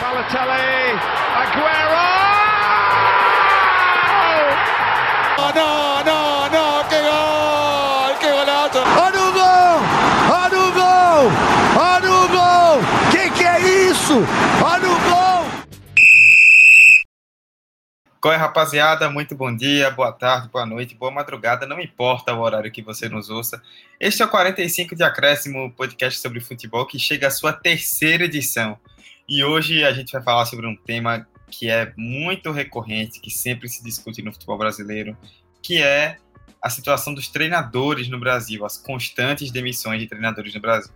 Balotelli, Aguero! Oh, no, no, no, que gol, que golazo. Olha o gol! Olha o gol! Olha o gol! Que que é isso? Olha o gol! Qual é, rapaziada? Muito bom dia, boa tarde, boa noite, boa madrugada, não importa o horário que você nos ouça. Este é o 45 de Acréscimo, podcast sobre futebol que chega à sua terceira edição. E hoje a gente vai falar sobre um tema que é muito recorrente, que sempre se discute no futebol brasileiro, que é a situação dos treinadores no Brasil, as constantes demissões de treinadores no Brasil.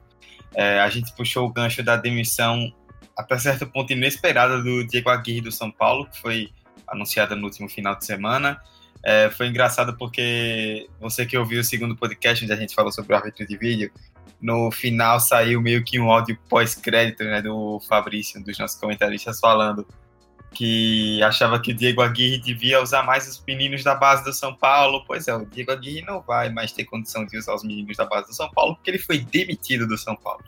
É, a gente puxou o gancho da demissão até certo ponto inesperada do Diego Aguirre do São Paulo, que foi anunciada no último final de semana. É, foi engraçado porque você que ouviu o segundo podcast, onde a gente falou sobre o árbitro de vídeo, no final saiu meio que um áudio pós-crédito né, do Fabrício, um dos nossos comentaristas, falando que achava que o Diego Aguirre devia usar mais os meninos da base do São Paulo. Pois é, o Diego Aguirre não vai mais ter condição de usar os meninos da base do São Paulo, porque ele foi demitido do São Paulo.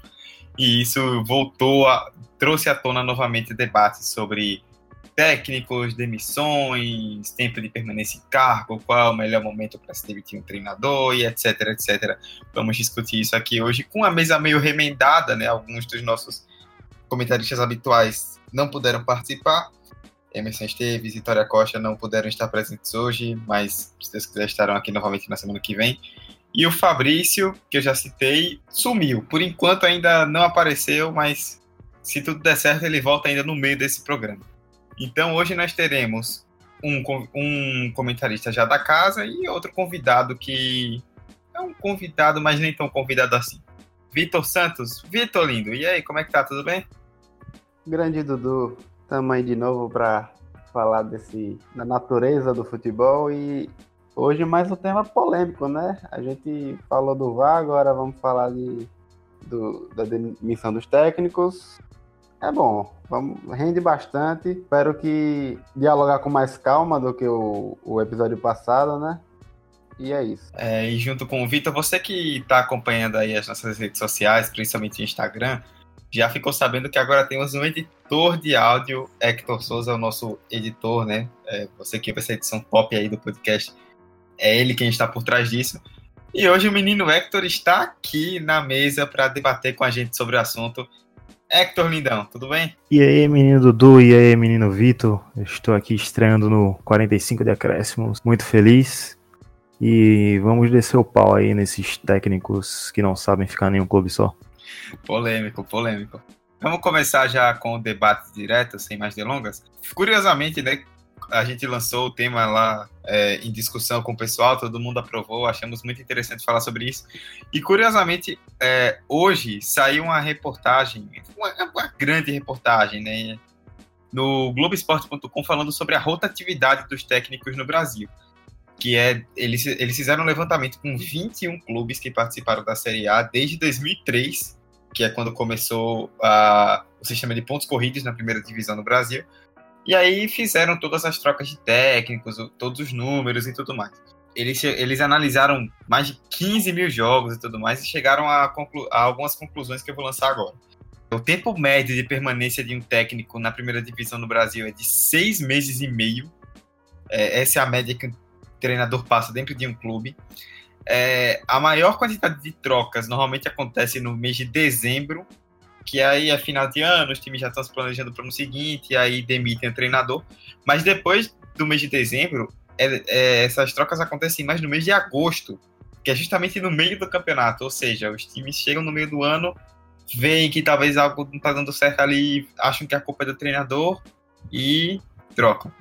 E isso voltou a. trouxe à tona novamente debates sobre técnicos, demissões, tempo de permanência em cargo, qual é o melhor momento para se demitir um treinador e etc, etc. Vamos discutir isso aqui hoje com a mesa meio remendada, né? Alguns dos nossos comentaristas habituais não puderam participar. Emerson Esteves e Vitória Costa não puderam estar presentes hoje, mas se Deus quiser estarão aqui novamente na semana que vem. E o Fabrício, que eu já citei, sumiu. Por enquanto ainda não apareceu, mas se tudo der certo, ele volta ainda no meio desse programa. Então hoje nós teremos um, um comentarista já da casa e outro convidado que é um convidado, mas nem tão convidado assim. Vitor Santos. Vitor lindo, e aí, como é que tá? Tudo bem? Grande Dudu, estamos aí de novo para falar desse da natureza do futebol e hoje mais um tema polêmico, né? A gente falou do VAR, agora vamos falar de, do, da demissão dos técnicos é bom, vamos, rende bastante. Espero que dialogar com mais calma do que o, o episódio passado, né? E é isso. É, e junto com o Vitor, você que está acompanhando aí as nossas redes sociais, principalmente o Instagram, já ficou sabendo que agora temos um editor de áudio, Hector Souza é o nosso editor, né? É, você que vai ser edição top aí do podcast, é ele quem está por trás disso. E hoje o menino Hector está aqui na mesa para debater com a gente sobre o assunto. Hector Lindão, tudo bem? E aí, menino Dudu, e aí, menino Vitor. Estou aqui estreando no 45 de acréscimos, muito feliz. E vamos descer o pau aí nesses técnicos que não sabem ficar em um clube só. Polêmico, polêmico. Vamos começar já com o debate direto, sem mais delongas. Curiosamente, né, a gente lançou o tema lá é, em discussão com o pessoal, todo mundo aprovou, achamos muito interessante falar sobre isso. E curiosamente, é, hoje saiu uma reportagem, uma, uma grande reportagem, né, no Globoesporte.com falando sobre a rotatividade dos técnicos no Brasil. Que é, eles, eles fizeram um levantamento com 21 clubes que participaram da Série A desde 2003, que é quando começou a, o sistema de pontos corridos na primeira divisão no Brasil e aí fizeram todas as trocas de técnicos, todos os números e tudo mais. Eles, eles analisaram mais de 15 mil jogos e tudo mais e chegaram a, conclu a algumas conclusões que eu vou lançar agora. O tempo médio de permanência de um técnico na primeira divisão no Brasil é de seis meses e meio. É, essa é a média que um treinador passa dentro de um clube. É, a maior quantidade de trocas normalmente acontece no mês de dezembro que aí é final de ano, os times já estão se planejando para o ano seguinte, e aí demitem o treinador. Mas depois do mês de dezembro, é, é, essas trocas acontecem mais no mês de agosto, que é justamente no meio do campeonato. Ou seja, os times chegam no meio do ano, veem que talvez algo não está dando certo ali, acham que a culpa é do treinador e trocam.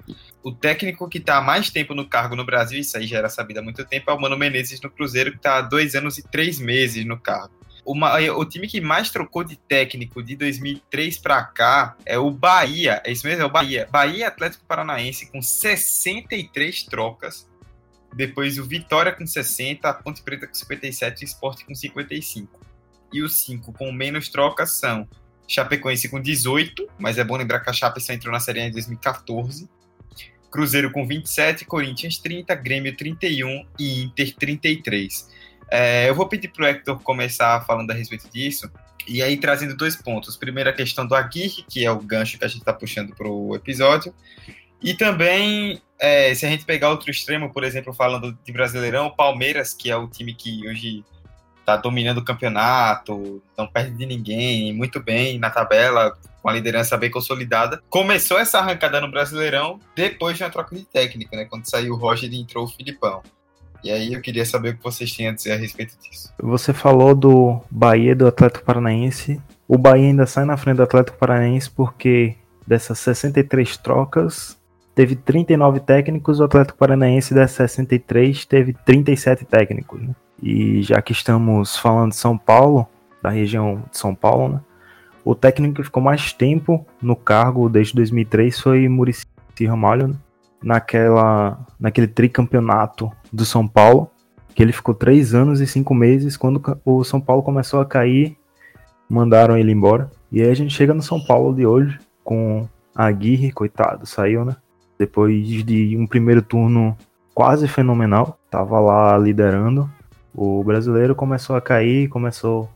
O técnico que está há mais tempo no cargo no Brasil, isso aí já era sabido há muito tempo, é o Mano Menezes no Cruzeiro, que está há dois anos e três meses no cargo. Uma, o time que mais trocou de técnico de 2003 para cá é o Bahia. É isso mesmo? É o Bahia. Bahia Atlético Paranaense com 63 trocas. Depois o Vitória com 60, a Ponte Preta com 57 e o Sport com 55. E os cinco com menos trocas são Chapecoense com 18, mas é bom lembrar que a Chape só entrou na Série A em 2014. Cruzeiro com 27, Corinthians 30, Grêmio 31 e Inter 33. É, eu vou pedir para o Hector começar falando a respeito disso, E aí, trazendo dois pontos. Primeiro, a questão do Aguirre, que é o gancho que a gente está puxando para o episódio. E também, é, se a gente pegar outro extremo, por exemplo, falando de Brasileirão, o Palmeiras, que é o time que hoje está dominando o campeonato, não perde de ninguém, muito bem na tabela, com a liderança bem consolidada. Começou essa arrancada no Brasileirão depois de uma troca de técnica, né? Quando saiu o Roger e entrou o Filipão. E aí eu queria saber o que vocês tinham a dizer a respeito disso. Você falou do Bahia do Atlético Paranaense. O Bahia ainda sai na frente do Atlético Paranaense porque dessas 63 trocas, teve 39 técnicos, o Atlético Paranaense das 63 teve 37 técnicos. Né? E já que estamos falando de São Paulo, da região de São Paulo, né? o técnico que ficou mais tempo no cargo desde 2003 foi Murici Ramalho, né? Naquela, naquele tricampeonato do São Paulo, que ele ficou três anos e cinco meses. Quando o São Paulo começou a cair, mandaram ele embora. E aí a gente chega no São Paulo de hoje com a Aguirre, coitado, saiu, né? Depois de um primeiro turno quase fenomenal, tava lá liderando. O brasileiro começou a cair, começou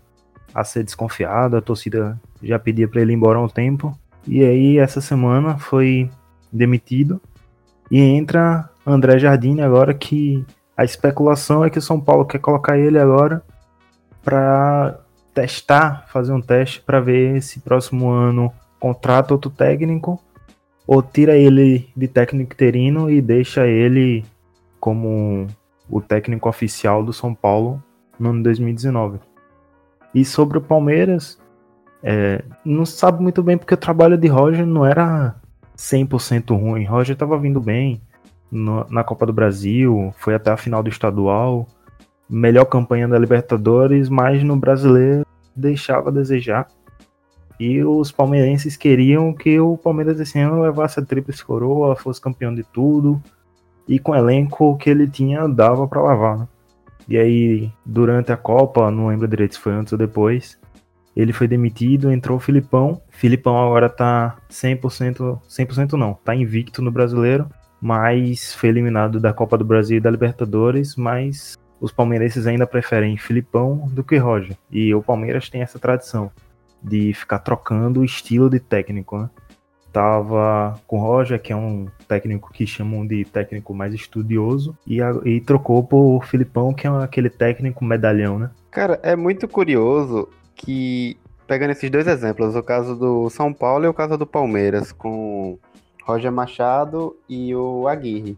a ser desconfiado, a torcida já pedia para ele ir embora há um tempo. E aí essa semana foi demitido e entra André Jardine agora que a especulação é que o São Paulo quer colocar ele agora para testar, fazer um teste para ver se próximo ano contrata outro técnico ou tira ele de técnico interino e deixa ele como o técnico oficial do São Paulo no ano 2019. E sobre o Palmeiras, é, não sabe muito bem porque o trabalho de Roger não era 100% ruim. Roger estava vindo bem no, na Copa do Brasil, foi até a final do estadual, melhor campanha da Libertadores, mas no brasileiro deixava a desejar. E os palmeirenses queriam que o Palmeiras esse ano levasse a tríplice coroa, fosse campeão de tudo, e com o elenco que ele tinha dava para lavar. Né? E aí, durante a Copa, não lembro direito se foi antes ou depois, ele foi demitido, entrou o Filipão. Filipão agora tá 100%, 100% não, tá invicto no Brasileiro, mas foi eliminado da Copa do Brasil e da Libertadores, mas os palmeirenses ainda preferem Filipão do que Roger. E o Palmeiras tem essa tradição de ficar trocando o estilo de técnico, né? Tava com o Roger, que é um técnico que chamam de técnico mais estudioso, e, a, e trocou por Filipão, que é aquele técnico medalhão, né? Cara, é muito curioso que, pegando esses dois exemplos, o caso do São Paulo e o caso do Palmeiras, com Roger Machado e o Aguirre.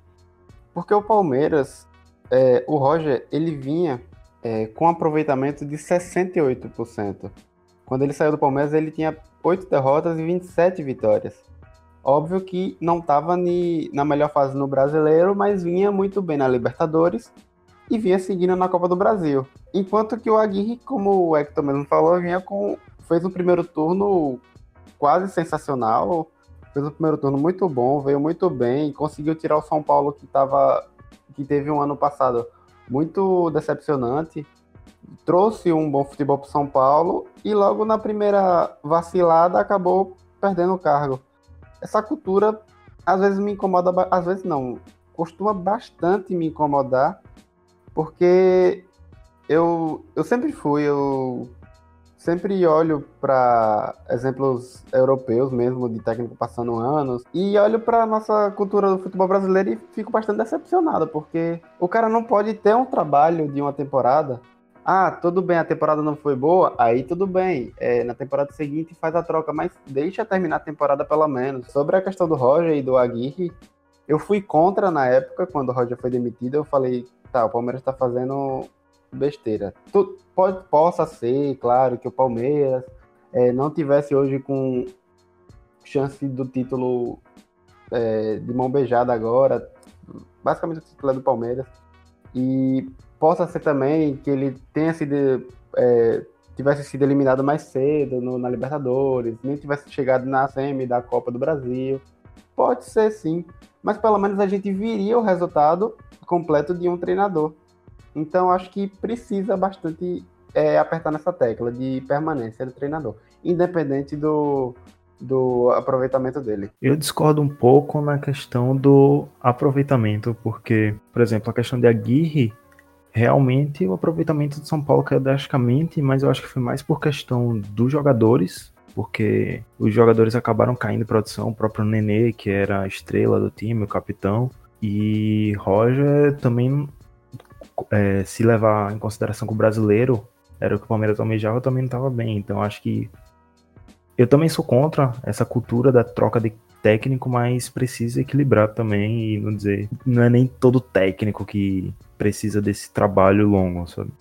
Porque o Palmeiras, é, o Roger, ele vinha é, com aproveitamento de 68%. Quando ele saiu do Palmeiras, ele tinha 8 derrotas e 27 vitórias. Óbvio que não estava na melhor fase no brasileiro, mas vinha muito bem na Libertadores e vinha seguindo na Copa do Brasil. Enquanto que o Aguirre, como o Hector mesmo falou, vinha com fez um primeiro turno quase sensacional, fez um primeiro turno muito bom, veio muito bem, conseguiu tirar o São Paulo que tava que teve um ano passado muito decepcionante, trouxe um bom futebol para São Paulo e logo na primeira vacilada acabou perdendo o cargo. Essa cultura às vezes me incomoda, às vezes não, costuma bastante me incomodar porque eu, eu sempre fui, eu sempre olho para exemplos europeus mesmo, de técnico passando anos, e olho para nossa cultura do futebol brasileiro e fico bastante decepcionado, porque o cara não pode ter um trabalho de uma temporada. Ah, tudo bem, a temporada não foi boa, aí tudo bem. É, na temporada seguinte faz a troca, mas deixa terminar a temporada pelo menos. Sobre a questão do Roger e do Aguirre, eu fui contra na época, quando o Roger foi demitido, eu falei, tá, o Palmeiras tá fazendo besteira. Tu, pode, possa ser, claro, que o Palmeiras é, não tivesse hoje com chance do título é, de mão beijada agora, basicamente o título é do Palmeiras, e possa ser também que ele tenha sido é, tivesse sido eliminado mais cedo no, na Libertadores, nem tivesse chegado na semi da Copa do Brasil. Pode ser sim, mas pelo menos a gente viria o resultado completo de um treinador. Então acho que precisa bastante é, apertar nessa tecla de permanência do treinador, independente do, do aproveitamento dele. Eu discordo um pouco na questão do aproveitamento, porque, por exemplo, a questão de Aguirre realmente o aproveitamento do São Paulo caiu drasticamente, mas eu acho que foi mais por questão dos jogadores, porque os jogadores acabaram caindo em produção, o próprio Nenê, que era a estrela do time, o capitão, e Roger também, é, se levar em consideração que o brasileiro era o que o Palmeiras almejava, também não estava bem. Então acho que eu também sou contra essa cultura da troca de técnico, mas precisa equilibrar também e não dizer, não é nem todo técnico que precisa desse trabalho longo, sabe?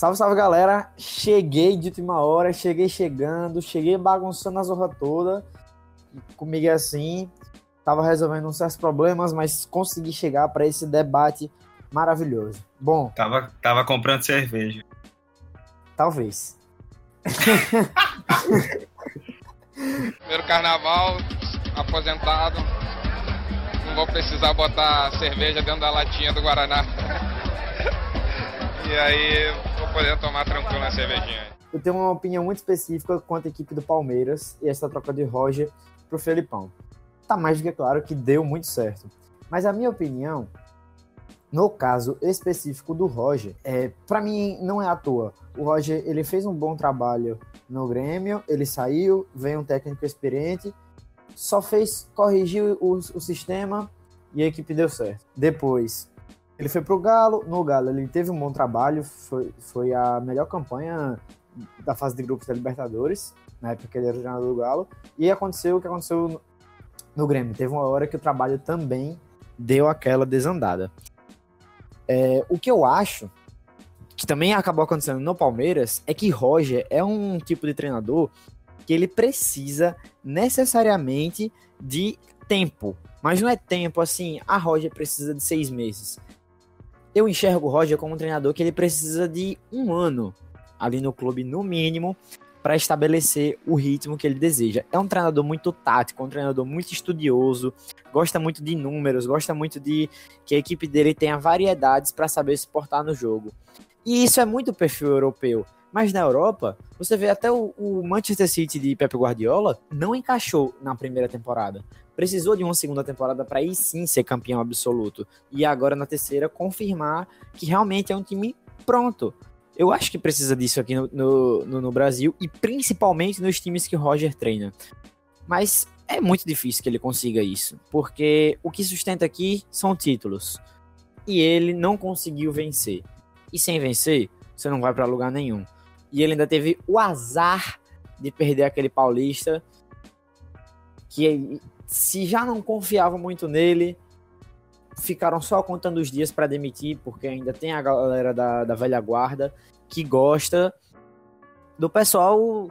Salve, salve galera! Cheguei de última hora, cheguei chegando, cheguei bagunçando a zorra toda. Comigo é assim, tava resolvendo uns certos problemas, mas consegui chegar para esse debate maravilhoso. Bom. Tava, tava comprando cerveja. Talvez. Primeiro carnaval, aposentado. Não vou precisar botar cerveja dentro da latinha do Guaraná. e aí vou poder tomar tranquilo na cervejinha. Eu tenho uma opinião muito específica quanto à equipe do Palmeiras e essa troca de Roger pro Felipão. Tá mais do que claro que deu muito certo. Mas a minha opinião, no caso específico do Roger, é, para mim não é à toa. O Roger ele fez um bom trabalho no Grêmio, ele saiu, veio um técnico experiente, só fez corrigir o, o sistema e a equipe deu certo. Depois, ele foi pro Galo, no Galo ele teve um bom trabalho, foi, foi a melhor campanha da fase de grupos da Libertadores, na época que ele era treinador do Galo, e aconteceu o que aconteceu no, no Grêmio. Teve uma hora que o trabalho também deu aquela desandada. É, o que eu acho que também acabou acontecendo no Palmeiras é que Roger é um tipo de treinador que ele precisa necessariamente de tempo. Mas não é tempo assim, a Roger precisa de seis meses. Eu enxergo o Roger como um treinador que ele precisa de um ano ali no clube, no mínimo, para estabelecer o ritmo que ele deseja. É um treinador muito tático, um treinador muito estudioso, gosta muito de números, gosta muito de que a equipe dele tenha variedades para saber se portar no jogo. E isso é muito perfil europeu. Mas na Europa, você vê até o, o, Manchester City de Pep Guardiola não encaixou na primeira temporada. Precisou de uma segunda temporada para aí sim ser campeão absoluto. E agora na terceira confirmar que realmente é um time pronto. Eu acho que precisa disso aqui no, no, no, Brasil e principalmente nos times que Roger treina. Mas é muito difícil que ele consiga isso, porque o que sustenta aqui são títulos. E ele não conseguiu vencer. E sem vencer, você não vai para lugar nenhum. E ele ainda teve o azar de perder aquele paulista que se já não confiava muito nele, ficaram só contando os dias para demitir, porque ainda tem a galera da, da velha guarda que gosta do pessoal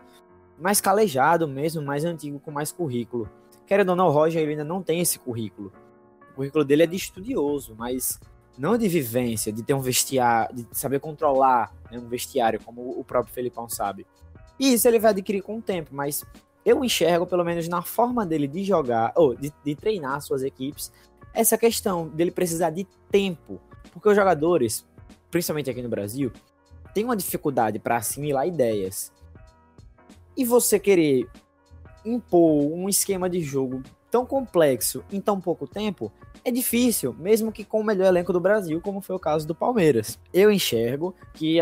mais calejado mesmo, mais antigo, com mais currículo. Querendo ou não, o Roger ele ainda não tem esse currículo. O currículo dele é de estudioso, mas não de vivência, de ter um vestiário, de saber controlar né, um vestiário, como o próprio Felipão sabe. E isso ele vai adquirir com o tempo, mas eu enxergo, pelo menos na forma dele de jogar, ou de, de treinar suas equipes, essa questão dele precisar de tempo. Porque os jogadores, principalmente aqui no Brasil, têm uma dificuldade para assimilar ideias. E você querer impor um esquema de jogo tão complexo em tão pouco tempo é difícil, mesmo que com o melhor elenco do Brasil, como foi o caso do Palmeiras. Eu enxergo que,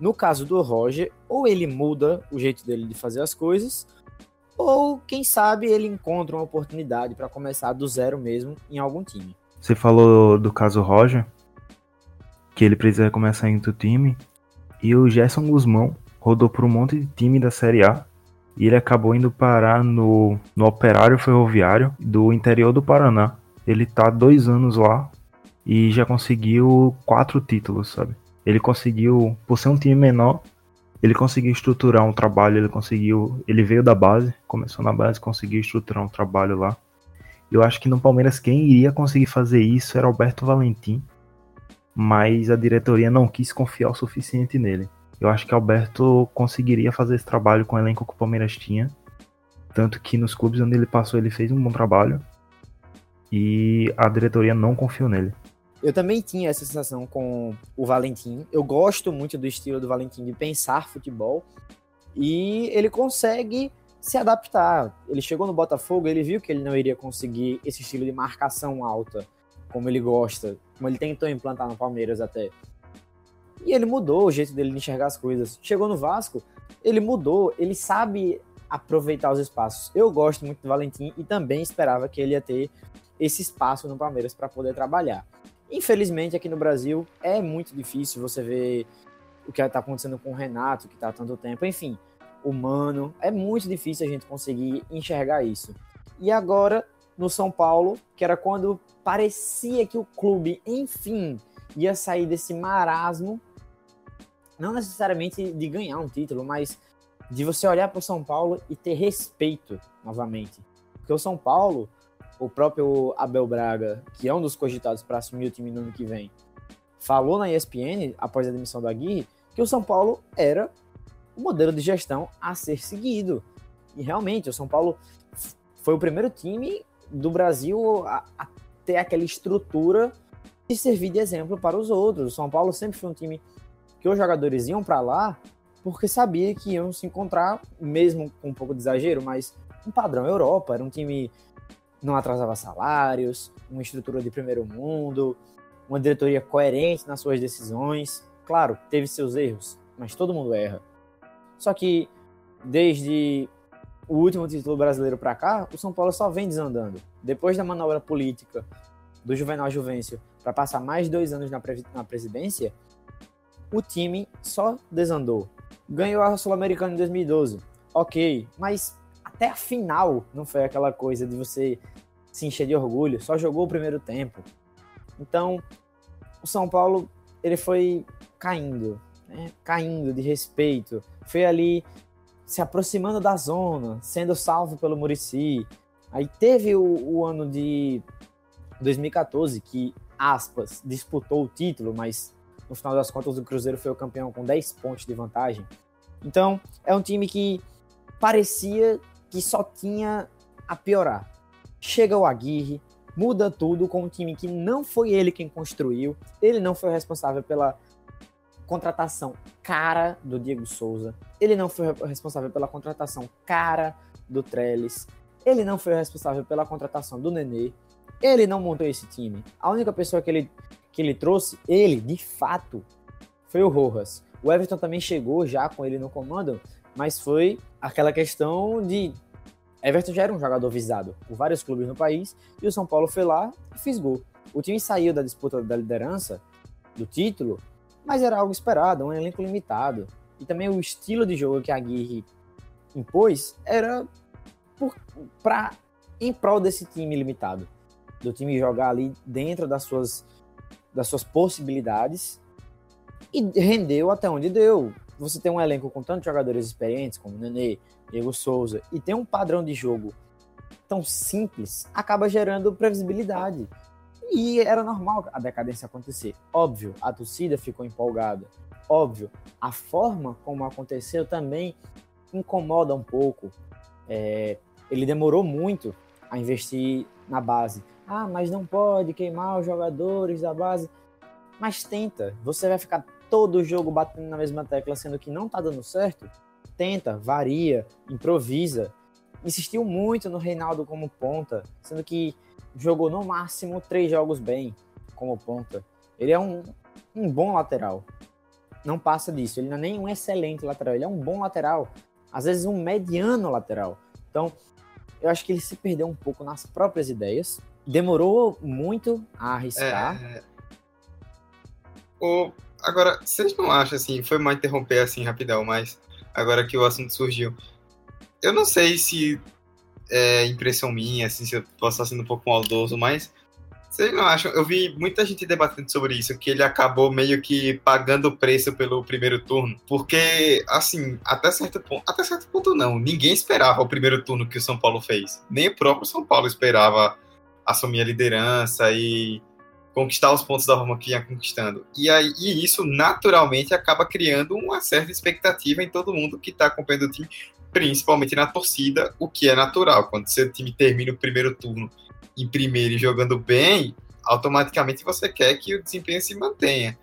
no caso do Roger, ou ele muda o jeito dele de fazer as coisas, ou quem sabe ele encontra uma oportunidade para começar do zero mesmo em algum time. Você falou do caso Roger, que ele precisa começar em outro time, e o Gerson Guzmão rodou por um monte de time da Série A e ele acabou indo parar no, no Operário Ferroviário do interior do Paraná. Ele tá dois anos lá e já conseguiu quatro títulos, sabe? Ele conseguiu, por ser um time menor, ele conseguiu estruturar um trabalho, ele conseguiu, ele veio da base, começou na base, conseguiu estruturar um trabalho lá. Eu acho que no Palmeiras quem iria conseguir fazer isso era Alberto Valentim, mas a diretoria não quis confiar o suficiente nele. Eu acho que Alberto conseguiria fazer esse trabalho com o elenco que o Palmeiras tinha, tanto que nos clubes onde ele passou ele fez um bom trabalho e a diretoria não confiou nele. Eu também tinha essa sensação com o Valentim. Eu gosto muito do estilo do Valentim de pensar futebol e ele consegue se adaptar. Ele chegou no Botafogo, ele viu que ele não iria conseguir esse estilo de marcação alta, como ele gosta, como ele tentou implantar no Palmeiras até. E ele mudou o jeito dele de enxergar as coisas. Chegou no Vasco, ele mudou, ele sabe aproveitar os espaços. Eu gosto muito do Valentim e também esperava que ele ia ter esse espaço no Palmeiras para poder trabalhar. Infelizmente, aqui no Brasil é muito difícil você ver o que está acontecendo com o Renato, que está há tanto tempo. Enfim, humano. É muito difícil a gente conseguir enxergar isso. E agora, no São Paulo, que era quando parecia que o clube, enfim, ia sair desse marasmo, não necessariamente de ganhar um título, mas de você olhar para o São Paulo e ter respeito novamente. Porque o São Paulo, o próprio Abel Braga, que é um dos cogitados para assumir o time no ano que vem, falou na ESPN, após a demissão do Aguirre, que o São Paulo era o modelo de gestão a ser seguido. E realmente, o São Paulo foi o primeiro time do Brasil a, a ter aquela estrutura de servir de exemplo para os outros. O São Paulo sempre foi um time que os jogadores iam para lá porque sabia que iam se encontrar, mesmo com um pouco de exagero, mas um padrão Europa. Era um time não atrasava salários, uma estrutura de primeiro mundo, uma diretoria coerente nas suas decisões. Claro, teve seus erros, mas todo mundo erra. Só que desde o último título brasileiro para cá, o São Paulo só vem desandando. Depois da manobra política do Juvenal Juvencio para passar mais dois anos na, na presidência, o time só desandou. Ganhou a Sul-Americana em 2012, ok, mas até a final não foi aquela coisa de você se encher de orgulho, só jogou o primeiro tempo. Então, o São Paulo ele foi caindo, né? caindo de respeito, foi ali se aproximando da zona, sendo salvo pelo Murici. Aí teve o, o ano de 2014 que, aspas, disputou o título, mas no final das contas o Cruzeiro foi o campeão com 10 pontos de vantagem. Então, é um time que parecia que só tinha a piorar. Chega o Aguirre, muda tudo com um time que não foi ele quem construiu, ele não foi responsável pela contratação cara do Diego Souza, ele não foi responsável pela contratação cara do Trellis, ele não foi responsável pela contratação do Nenê, ele não montou esse time. A única pessoa que ele, que ele trouxe, ele, de fato, foi o Rojas. O Everton também chegou já com ele no comando, mas foi aquela questão de Everton já era um jogador visado por vários clubes no país e o São Paulo foi lá e fez gol. O time saiu da disputa da liderança, do título, mas era algo esperado, um elenco limitado. E também o estilo de jogo que a Aguirre impôs era para em prol desse time limitado, do time jogar ali dentro das suas das suas possibilidades e rendeu até onde deu. Você tem um elenco com tantos jogadores experientes como Nenê, Diego Souza e tem um padrão de jogo tão simples, acaba gerando previsibilidade. E era normal a decadência acontecer. Óbvio, a torcida ficou empolgada. Óbvio, a forma como aconteceu também incomoda um pouco. É, ele demorou muito a investir na base. Ah, mas não pode queimar os jogadores da base. Mas tenta. Você vai ficar todo o jogo batendo na mesma tecla, sendo que não tá dando certo? Tenta, varia, improvisa. Insistiu muito no Reinaldo como ponta, sendo que jogou no máximo três jogos bem como ponta. Ele é um, um bom lateral. Não passa disso. Ele não é nem um excelente lateral. Ele é um bom lateral. Às vezes um mediano lateral. Então, eu acho que ele se perdeu um pouco nas próprias ideias. Demorou muito a arriscar. É... O... Agora, vocês não acham assim, foi mal interromper assim rapidão, mas agora que o assunto surgiu. Eu não sei se é, impressão minha, assim, se eu posso estar sendo um pouco maldoso, mas vocês não acham? Eu vi muita gente debatendo sobre isso, que ele acabou meio que pagando o preço pelo primeiro turno, porque, assim, até certo ponto, até certo ponto não, ninguém esperava o primeiro turno que o São Paulo fez. Nem o próprio São Paulo esperava assumir a liderança e conquistar os pontos da forma que ia conquistando. E, aí, e isso naturalmente acaba criando uma certa expectativa em todo mundo que está acompanhando o time, principalmente na torcida, o que é natural. Quando seu time termina o primeiro turno em primeiro e jogando bem, automaticamente você quer que o desempenho se mantenha.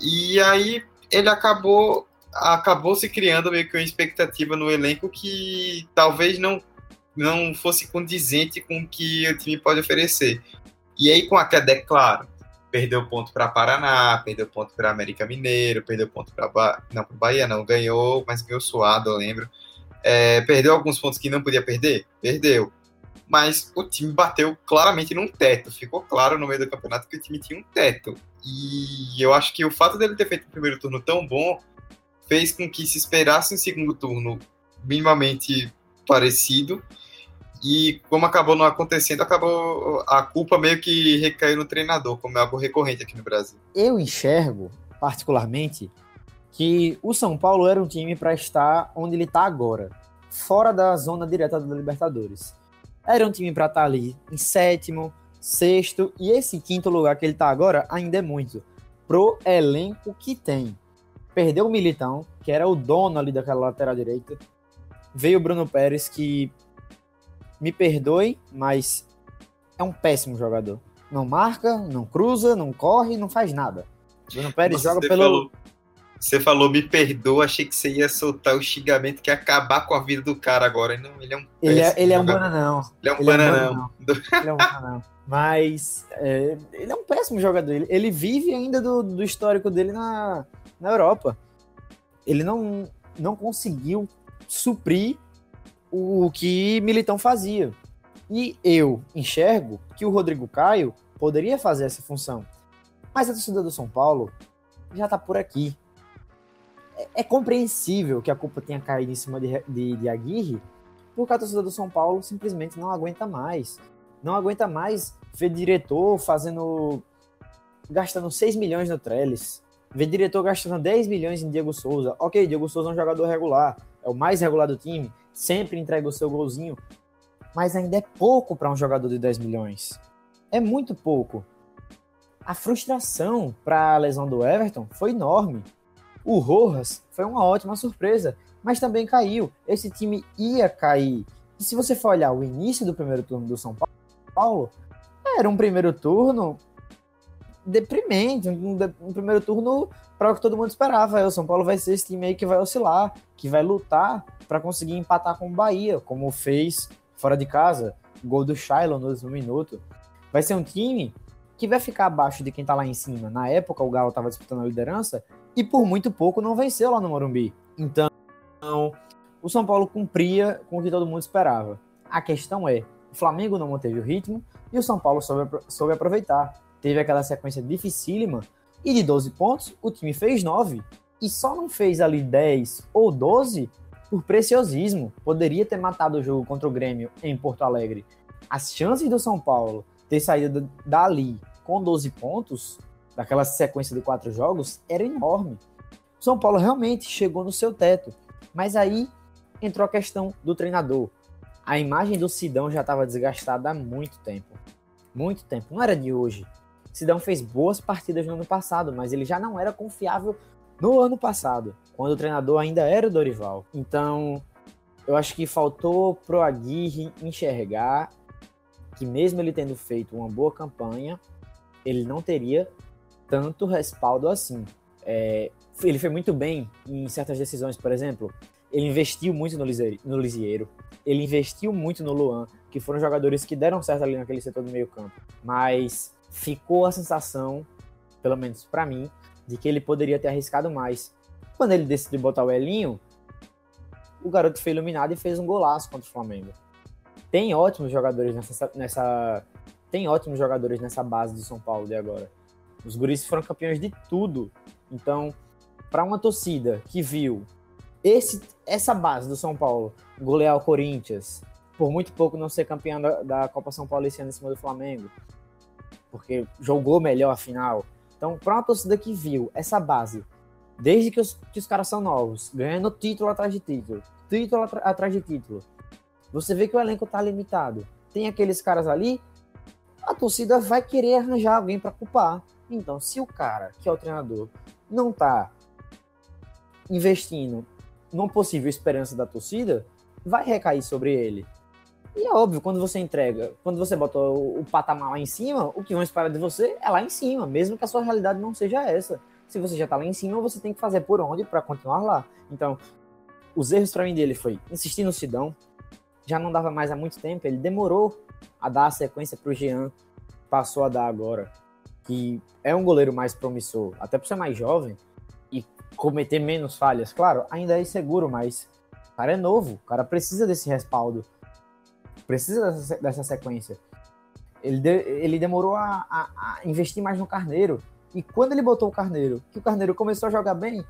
E aí ele acabou acabou se criando meio que uma expectativa no elenco que talvez não não fosse condizente com o que o time pode oferecer. E aí com a queda, é claro, perdeu ponto para Paraná, perdeu ponto para América Mineiro, perdeu ponto para ba... não para Bahia não, ganhou, mas ganhou suado, eu lembro. É, perdeu alguns pontos que não podia perder, perdeu. Mas o time bateu claramente num teto. Ficou claro no meio do campeonato que o time tinha um teto. E eu acho que o fato dele ter feito o primeiro turno tão bom fez com que se esperasse um segundo turno minimamente parecido e como acabou não acontecendo, acabou a culpa meio que recaiu no treinador, como é algo recorrente aqui no Brasil. Eu enxergo, particularmente, que o São Paulo era um time para estar onde ele está agora, fora da zona direta da Libertadores. Era um time para estar ali em sétimo, sexto e esse quinto lugar que ele está agora ainda é muito pro elenco que tem. Perdeu o Militão, que era o dono ali daquela lateral direita. Veio o Bruno Pérez, que me perdoe, mas é um péssimo jogador. Não marca, não cruza, não corre, não faz nada. Bruno Pérez Nossa, joga pelo. Falou, você falou, me perdoa, achei que você ia soltar o xingamento que ia acabar com a vida do cara agora. Não, ele é um ele é, ele é um bananão. Ele é um ele bananão. É um ele é um bananão. Mas é, ele é um péssimo jogador. Ele, ele vive ainda do, do histórico dele na, na Europa. Ele não, não conseguiu suprir o que Militão fazia. E eu enxergo que o Rodrigo Caio poderia fazer essa função. Mas a torcida do São Paulo já tá por aqui. É, é compreensível que a culpa tenha caído em cima de, de, de Aguirre, porque a torcida do São Paulo simplesmente não aguenta mais. Não aguenta mais ver diretor fazendo. gastando 6 milhões no Trellis. Ver diretor gastando 10 milhões em Diego Souza. Ok, Diego Souza é um jogador regular, é o mais regular do time, sempre entrega o seu golzinho, mas ainda é pouco para um jogador de 10 milhões. É muito pouco. A frustração para a lesão do Everton foi enorme. O Rojas foi uma ótima surpresa, mas também caiu. Esse time ia cair. E se você for olhar o início do primeiro turno do São Paulo, era um primeiro turno deprimente, um, um primeiro turno para o que todo mundo esperava. O São Paulo vai ser esse time aí que vai oscilar, que vai lutar para conseguir empatar com o Bahia, como fez fora de casa, gol do Shailon no último minuto. Vai ser um time que vai ficar abaixo de quem tá lá em cima. Na época, o Galo estava disputando a liderança e por muito pouco não venceu lá no Morumbi. Então, o São Paulo cumpria com o que todo mundo esperava. A questão é, o Flamengo não manteve o ritmo e o São Paulo soube, soube aproveitar. Teve aquela sequência dificílima e de 12 pontos, o time fez 9 e só não fez ali 10 ou 12 por preciosismo. Poderia ter matado o jogo contra o Grêmio em Porto Alegre. As chances do São Paulo ter saído dali com 12 pontos, daquela sequência de quatro jogos, era enorme. O São Paulo realmente chegou no seu teto. Mas aí entrou a questão do treinador. A imagem do Sidão já estava desgastada há muito tempo. Muito tempo. Não era de hoje. Sidão fez boas partidas no ano passado, mas ele já não era confiável no ano passado, quando o treinador ainda era o Dorival. Então, eu acho que faltou pro Aguirre enxergar que mesmo ele tendo feito uma boa campanha, ele não teria tanto respaldo assim. É, ele foi muito bem em certas decisões, por exemplo, ele investiu muito no, no Lisieiro, ele investiu muito no Luan, que foram jogadores que deram certo ali naquele setor do meio campo. Mas ficou a sensação, pelo menos para mim, de que ele poderia ter arriscado mais. Quando ele decidiu botar o Elinho, o garoto foi iluminado e fez um golaço contra o Flamengo. Tem ótimos jogadores nessa, nessa tem ótimos jogadores nessa base do São Paulo de agora. Os guris foram campeões de tudo. Então, para uma torcida que viu esse, essa base do São Paulo golear o Corinthians, por muito pouco não ser campeão da, da Copa São Paulo esse ano em cima do Flamengo, porque jogou melhor a final, então, para uma torcida que viu essa base, desde que os, que os caras são novos, ganhando título atrás de título, título atrás de título, você vê que o elenco tá limitado. Tem aqueles caras ali, a torcida vai querer arranjar alguém para culpar. Então, se o cara, que é o treinador, não tá investindo numa possível esperança da torcida, vai recair sobre ele. E é óbvio, quando você entrega, quando você bota o, o, patamar lá em cima, o que vão esperar de você é lá em cima, mesmo que a sua realidade não seja essa. Se você já tá lá em cima, você tem que fazer por onde para continuar lá. Então, os erros para mim dele foi insistir no Sidão, já não dava mais há muito tempo, ele demorou a dar a sequência pro Jean, passou a dar agora. que é um goleiro mais promissor, até por ser mais jovem e cometer menos falhas, claro, ainda é inseguro, mas o cara é novo, o cara precisa desse respaldo, precisa dessa, dessa sequência. Ele, de, ele demorou a, a, a, investir mais no Carneiro. E quando ele botou o Carneiro, que o Carneiro começou a jogar bem,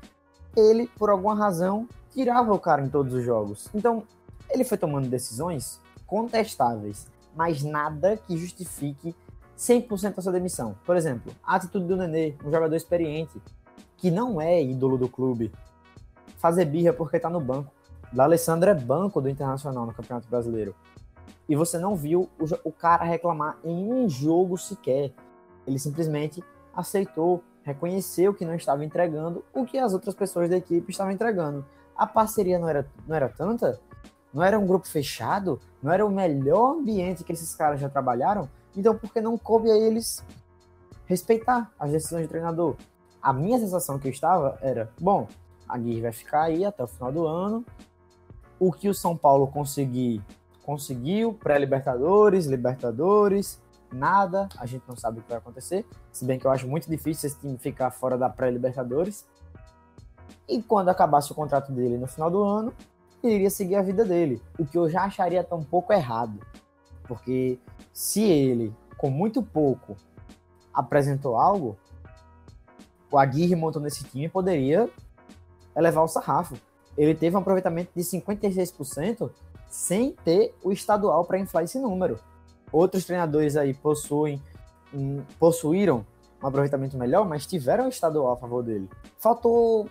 ele, por alguma razão, tirava o cara em todos os jogos. Então, ele foi tomando decisões contestáveis, mas nada que justifique 100% a sua demissão. Por exemplo, a atitude do Nenê, um jogador experiente, que não é ídolo do clube, fazer birra porque tá no banco. Da Alessandro é banco do Internacional no Campeonato Brasileiro. E você não viu o, o cara reclamar em um jogo sequer. Ele simplesmente aceitou, reconheceu que não estava entregando o que as outras pessoas da equipe estavam entregando. A parceria não era, não era tanta, não era um grupo fechado, não era o melhor ambiente que esses caras já trabalharam, então por que não coube a eles respeitar as decisões do treinador? A minha sensação que eu estava era, bom, a Gui vai ficar aí até o final do ano, o que o São Paulo conseguir, conseguiu, pré-libertadores, libertadores, nada, a gente não sabe o que vai acontecer, se bem que eu acho muito difícil esse time ficar fora da pré-libertadores, e quando acabasse o contrato dele no final do ano, ele iria seguir a vida dele. O que eu já acharia um pouco errado. Porque se ele, com muito pouco, apresentou algo, o Aguirre montou nesse time poderia elevar o sarrafo. Ele teve um aproveitamento de 56% sem ter o estadual para inflar esse número. Outros treinadores aí possuem, um, possuíram um aproveitamento melhor, mas tiveram o estadual a favor dele. Faltou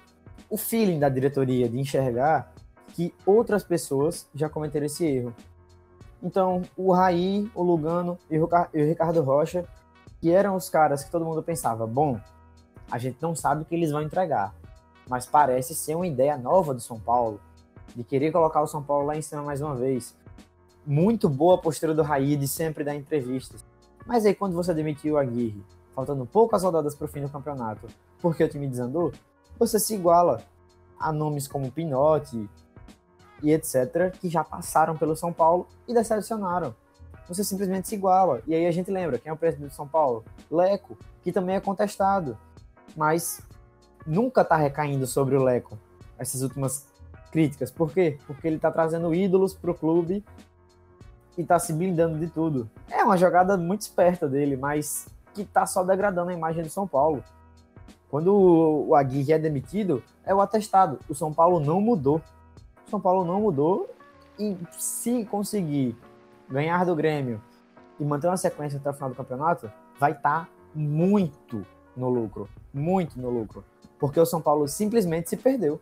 o feeling da diretoria de enxergar que outras pessoas já cometeram esse erro. Então, o Raí, o Lugano e o Ricardo Rocha, que eram os caras que todo mundo pensava, bom, a gente não sabe o que eles vão entregar, mas parece ser uma ideia nova do São Paulo, de querer colocar o São Paulo lá em cima mais uma vez. Muito boa a postura do Raí de sempre dar entrevistas. Mas aí, quando você demitiu o Aguirre, faltando poucas rodadas para o fim do campeonato, porque o time desandou, você se iguala a nomes como Pinotti e etc., que já passaram pelo São Paulo e decepcionaram. Você simplesmente se iguala. E aí a gente lembra, quem é o presidente do São Paulo? Leco, que também é contestado. Mas nunca está recaindo sobre o Leco essas últimas críticas. Por quê? Porque ele está trazendo ídolos para o clube e está se blindando de tudo. É uma jogada muito esperta dele, mas que está só degradando a imagem do São Paulo. Quando o Aguirre é demitido, é o atestado. O São Paulo não mudou. O São Paulo não mudou. E se conseguir ganhar do Grêmio e manter uma sequência até o final do campeonato, vai estar tá muito no lucro. Muito no lucro. Porque o São Paulo simplesmente se perdeu.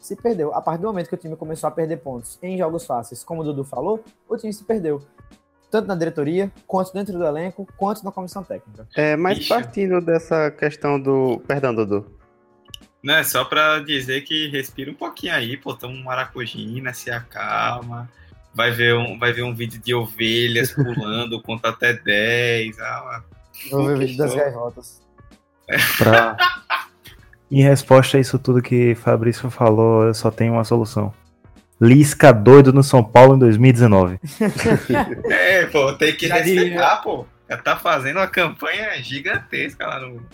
Se perdeu. A partir do momento que o time começou a perder pontos em jogos fáceis, como o Dudu falou, o time se perdeu tanto na diretoria, quanto dentro do elenco, quanto na comissão técnica. É, mas Ixi. partindo dessa questão do. Perdão, Dudu. Não, é só pra dizer que respira um pouquinho aí, pô, toma um maracujina, se acalma. Vai ver um, vai ver um vídeo de ovelhas pulando, conta até 10. Ah, Vou ver o vídeo das gaivotas. Pra... em resposta a isso tudo que Fabrício falou, eu só tenho uma solução. Lisca doido no São Paulo em 2019. é, pô, tem que Já respeitar, diria... pô. Já tá fazendo uma campanha gigantesca lá no.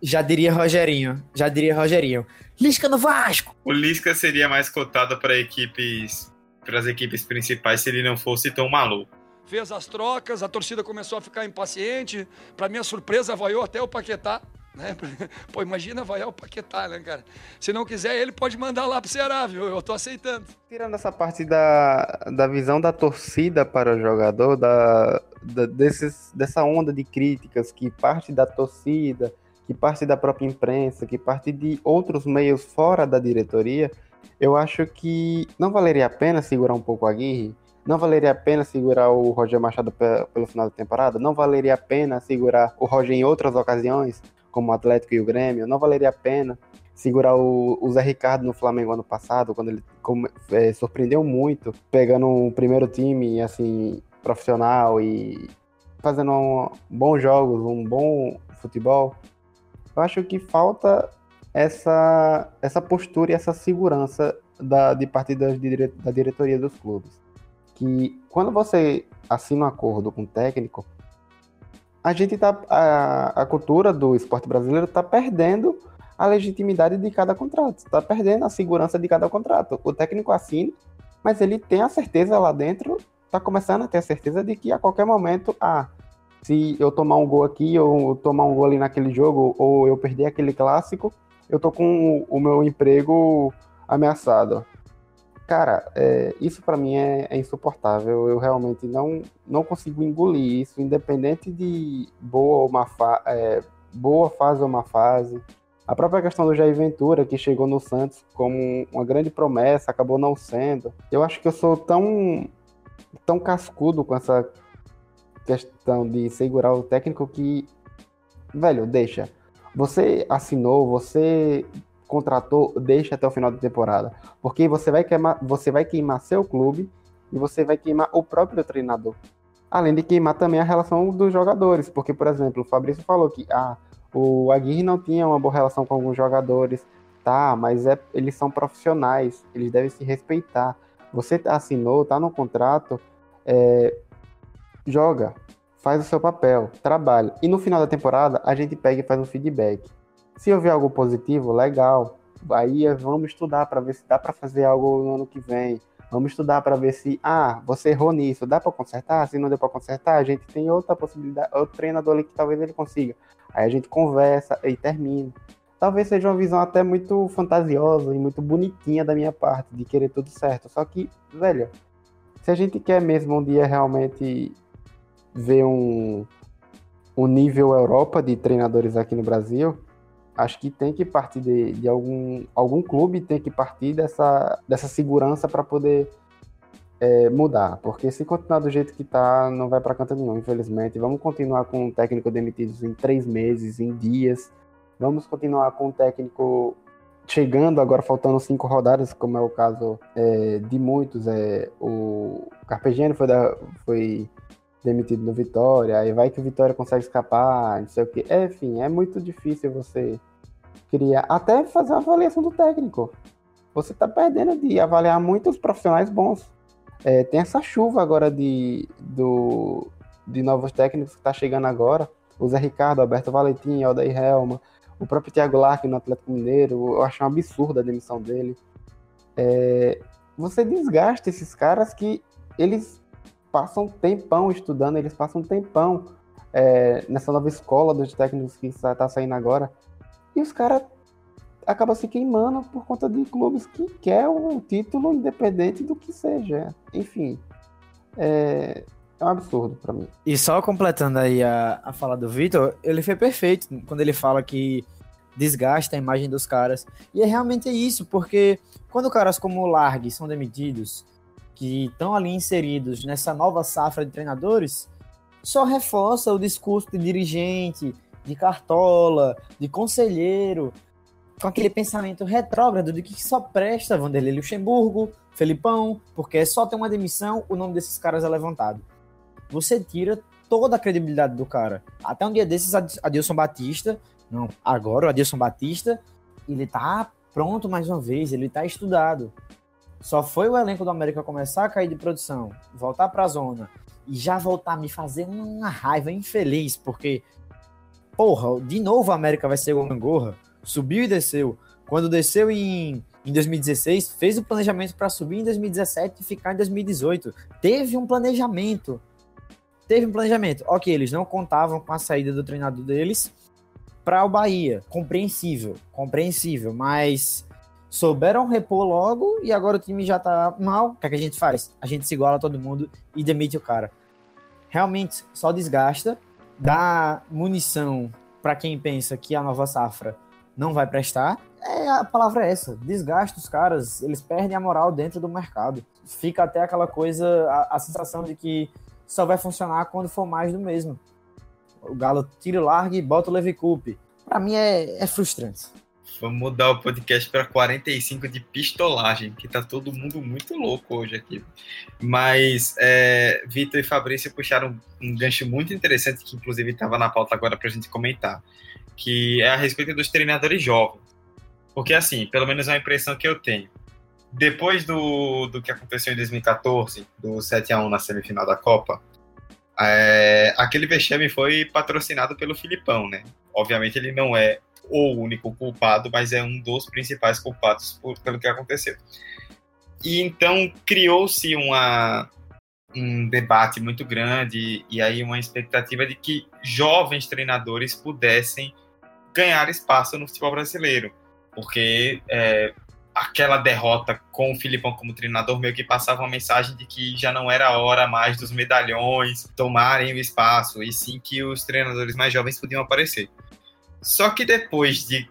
Já diria Rogerinho. Já diria Rogerinho. Lisca no Vasco! O Lisca seria mais cotado para equipes. para as equipes principais se ele não fosse tão maluco. Fez as trocas, a torcida começou a ficar impaciente. Para minha surpresa, vaiou até o Paquetá. Né? Pô, imagina vai o Paquetá, né, cara? Se não quiser, ele pode mandar lá pro Ceará, viu? Eu tô aceitando. Tirando essa parte da, da visão da torcida para o jogador, da, da, desses, dessa onda de críticas que parte da torcida, que parte da própria imprensa, que parte de outros meios fora da diretoria, eu acho que não valeria a pena segurar um pouco a Aguirre, não valeria a pena segurar o Roger Machado pelo final da temporada? Não valeria a pena segurar o Roger em outras ocasiões? Como o Atlético e o Grêmio, não valeria a pena segurar o, o Zé Ricardo no Flamengo ano passado, quando ele é, surpreendeu muito, pegando um primeiro time assim profissional e fazendo um, bons jogos, um bom futebol. Eu acho que falta essa, essa postura e essa segurança da, de parte da, da diretoria dos clubes. Que quando você assina um acordo com o técnico, a gente tá. A, a cultura do esporte brasileiro tá perdendo a legitimidade de cada contrato. Está perdendo a segurança de cada contrato. O técnico assina, mas ele tem a certeza lá dentro, está começando a ter a certeza de que a qualquer momento, ah, se eu tomar um gol aqui, ou tomar um gol ali naquele jogo, ou eu perder aquele clássico, eu tô com o meu emprego ameaçado. Cara, é, isso para mim é, é, insuportável. Eu realmente não, não consigo engolir isso, independente de boa ou má fa é, boa fase ou má fase. A própria questão do Jair Ventura, que chegou no Santos como uma grande promessa, acabou não sendo. Eu acho que eu sou tão, tão cascudo com essa questão de segurar o técnico que, velho, deixa. Você assinou, você contratou, deixa até o final da temporada. Porque você vai queimar, você vai queimar seu clube e você vai queimar o próprio treinador. Além de queimar também a relação dos jogadores. Porque, por exemplo, o Fabrício falou que ah, o Aguirre não tinha uma boa relação com alguns jogadores, tá, mas é, eles são profissionais, eles devem se respeitar. Você assinou, tá no contrato, é, joga, faz o seu papel, trabalha. E no final da temporada, a gente pega e faz um feedback. Se houver algo positivo, legal. Aí vamos estudar para ver se dá para fazer algo no ano que vem. Vamos estudar para ver se, ah, você errou nisso, dá para consertar? Se não deu para consertar, a gente tem outra possibilidade, outro treinador ali que talvez ele consiga. Aí a gente conversa e termina. Talvez seja uma visão até muito fantasiosa e muito bonitinha da minha parte, de querer tudo certo. Só que, velho, se a gente quer mesmo um dia realmente ver um, um nível Europa de treinadores aqui no Brasil, acho que tem que partir de, de algum, algum clube, tem que partir dessa, dessa segurança para poder é, mudar. Porque se continuar do jeito que está, não vai para canto nenhum, infelizmente. Vamos continuar com o técnico demitido em três meses, em dias. Vamos continuar com o técnico chegando agora faltando cinco rodadas, como é o caso é, de muitos. É, o Carpegiani foi, da, foi demitido no Vitória, aí vai que o Vitória consegue escapar, não sei o que. É, enfim, é muito difícil você criar, até fazer uma avaliação do técnico. Você está perdendo de avaliar muitos profissionais bons. É, tem essa chuva agora de, do, de novos técnicos que está chegando agora. O Zé Ricardo, Alberto Valentim, Aldair Helma, o próprio Thiago Larque no Atlético Mineiro. Eu acho um absurdo a demissão dele. É, você desgasta esses caras que eles passam tempão estudando, eles passam tempão é, nessa nova escola dos técnicos que está tá saindo agora. E os caras acabam se queimando por conta de clubes que quer o título independente do que seja. Enfim, é, é um absurdo para mim. E só completando aí a, a fala do Vitor, ele foi perfeito quando ele fala que desgasta a imagem dos caras. E é realmente isso, porque quando caras como o Largue são demitidos, que estão ali inseridos nessa nova safra de treinadores, só reforça o discurso de dirigente, de cartola, de conselheiro, com aquele pensamento retrógrado de que só presta Vanderlei Luxemburgo, Felipão, porque só ter uma demissão, o nome desses caras é levantado. Você tira toda a credibilidade do cara. Até um dia desses, Adilson Batista, não, agora o Adilson Batista, ele tá pronto mais uma vez, ele tá estudado. Só foi o elenco do América começar a cair de produção, voltar pra zona e já voltar a me fazer uma raiva infeliz, porque, porra, de novo a América vai ser o Angorra subiu e desceu. Quando desceu em, em 2016, fez o planejamento para subir em 2017 e ficar em 2018. Teve um planejamento. Teve um planejamento. Ok, eles não contavam com a saída do treinador deles para o Bahia. Compreensível, compreensível, mas souberam repor logo e agora o time já tá mal. O que, é que a gente faz? A gente se iguala a todo mundo e demite o cara. Realmente só desgasta, dá munição para quem pensa que a nova safra não vai prestar, é, a palavra é essa, desgasta os caras, eles perdem a moral dentro do mercado. Fica até aquela coisa, a, a sensação de que só vai funcionar quando for mais do mesmo. O Galo tira o largue e bota o Levi Coupe. Pra mim é, é frustrante. Vamos mudar o podcast para 45 de pistolagem, que tá todo mundo muito louco hoje aqui. Mas é, Vitor e Fabrício puxaram um gancho muito interessante, que inclusive estava na pauta agora para a gente comentar que é a respeito dos treinadores jovens. Porque, assim, pelo menos é a impressão que eu tenho. Depois do, do que aconteceu em 2014, do 7 a 1 na semifinal da Copa, é, aquele vexame foi patrocinado pelo Filipão, né? Obviamente ele não é o único culpado, mas é um dos principais culpados por, pelo que aconteceu. E então criou-se uma um debate muito grande e aí uma expectativa de que jovens treinadores pudessem ganhar espaço no futebol brasileiro, porque é, aquela derrota com o Filipão como treinador meio que passava uma mensagem de que já não era hora mais dos medalhões tomarem o espaço, e sim que os treinadores mais jovens podiam aparecer. Só que depois de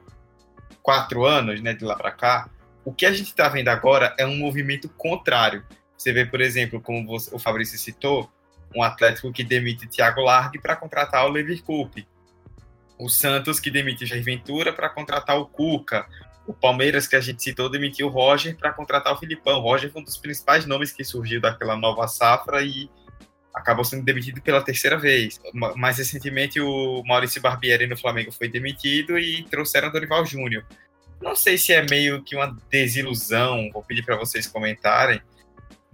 quatro anos, né, de lá para cá, o que a gente está vendo agora é um movimento contrário. Você vê, por exemplo, como você, o Fabrício citou, um Atlético que demite Thiago Largue para contratar o Lever Coupe. O Santos que demite Jair Ventura para contratar o Cuca. O Palmeiras, que a gente citou, demitiu o Roger para contratar o Filipão. O Roger foi um dos principais nomes que surgiu daquela nova safra e acabou sendo demitido pela terceira vez. Mais recentemente, o Maurício Barbieri no Flamengo foi demitido e trouxeram Dorival Júnior. Não sei se é meio que uma desilusão, vou pedir para vocês comentarem,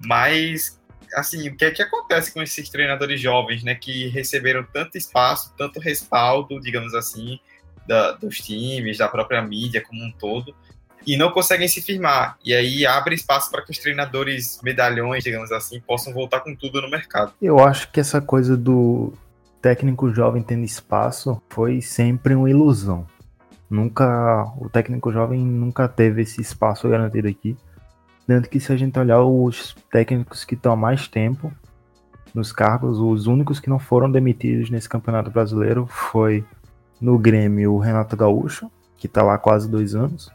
mas assim, o que é que acontece com esses treinadores jovens, né, que receberam tanto espaço, tanto respaldo, digamos assim, da, dos times, da própria mídia como um todo, e não conseguem se firmar. E aí abre espaço para que os treinadores medalhões, digamos assim, possam voltar com tudo no mercado. Eu acho que essa coisa do técnico jovem tendo espaço foi sempre uma ilusão. Nunca o técnico jovem nunca teve esse espaço garantido aqui. Tanto que se a gente olhar os técnicos que estão há mais tempo nos cargos, os únicos que não foram demitidos nesse campeonato brasileiro foi no Grêmio o Renato Gaúcho, que está lá quase dois anos,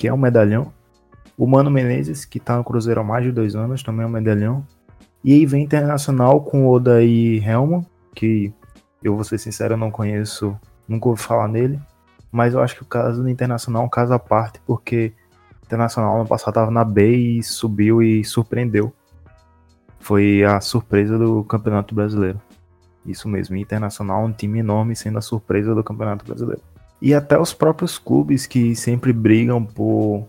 que é um medalhão. O Mano Menezes, que está no Cruzeiro há mais de dois anos, também é um medalhão. E aí vem internacional com o Odaí Helman, que eu vou ser sincero, eu não conheço, nunca ouvi falar nele. Mas eu acho que o caso do Internacional é um caso à parte, porque Internacional no passado estava na B e subiu e surpreendeu. Foi a surpresa do Campeonato Brasileiro. Isso mesmo, Internacional, um time enorme sendo a surpresa do Campeonato Brasileiro. E até os próprios clubes que sempre brigam por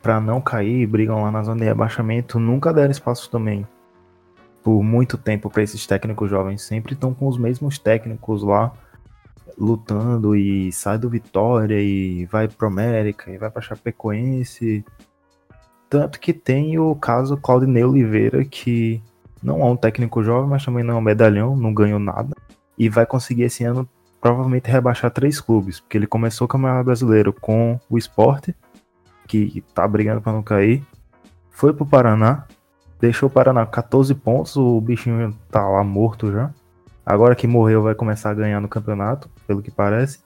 para não cair, brigam lá na zona de rebaixamento, nunca deram espaço também por muito tempo para esses técnicos jovens. Sempre estão com os mesmos técnicos lá lutando e sai do Vitória e vai pro América e vai pra Chapecoense. Tanto que tem o caso Claudinei Oliveira, que não é um técnico jovem, mas também não é um medalhão, não ganhou nada. E vai conseguir esse ano provavelmente rebaixar três clubes, porque ele começou o Campeonato Brasileiro com o Esporte, que tá brigando para não cair. Foi pro Paraná, deixou o Paraná 14 pontos, o bichinho tá lá morto já. Agora que morreu, vai começar a ganhar no campeonato, pelo que parece.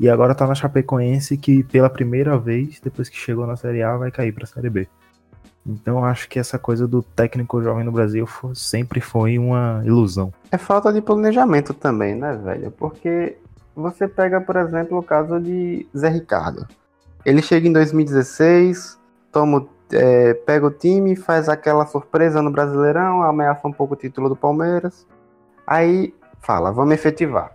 E agora tá na Chapecoense, que pela primeira vez, depois que chegou na Série A, vai cair pra Série B. Então acho que essa coisa do técnico jovem no Brasil foi, sempre foi uma ilusão. É falta de planejamento também, né, velho? Porque você pega, por exemplo, o caso de Zé Ricardo. Ele chega em 2016, toma, é, pega o time, faz aquela surpresa no Brasileirão, ameaça um pouco o título do Palmeiras. Aí fala, vamos efetivar.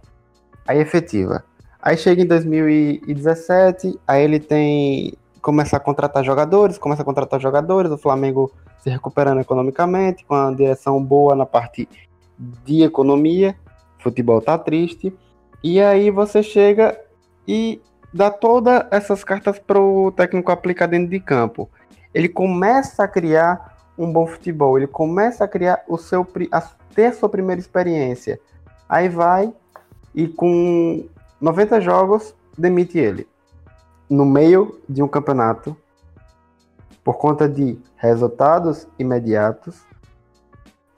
Aí efetiva. Aí chega em 2017, aí ele tem. Começa a contratar jogadores, começa a contratar jogadores, o Flamengo se recuperando economicamente, com a direção boa na parte de economia, futebol tá triste. E aí você chega e dá todas essas cartas para o técnico aplicar dentro de campo. Ele começa a criar um bom futebol, ele começa a criar o seu, a ter a sua primeira experiência. Aí vai e com 90 jogos demite ele. No meio de um campeonato, por conta de resultados imediatos,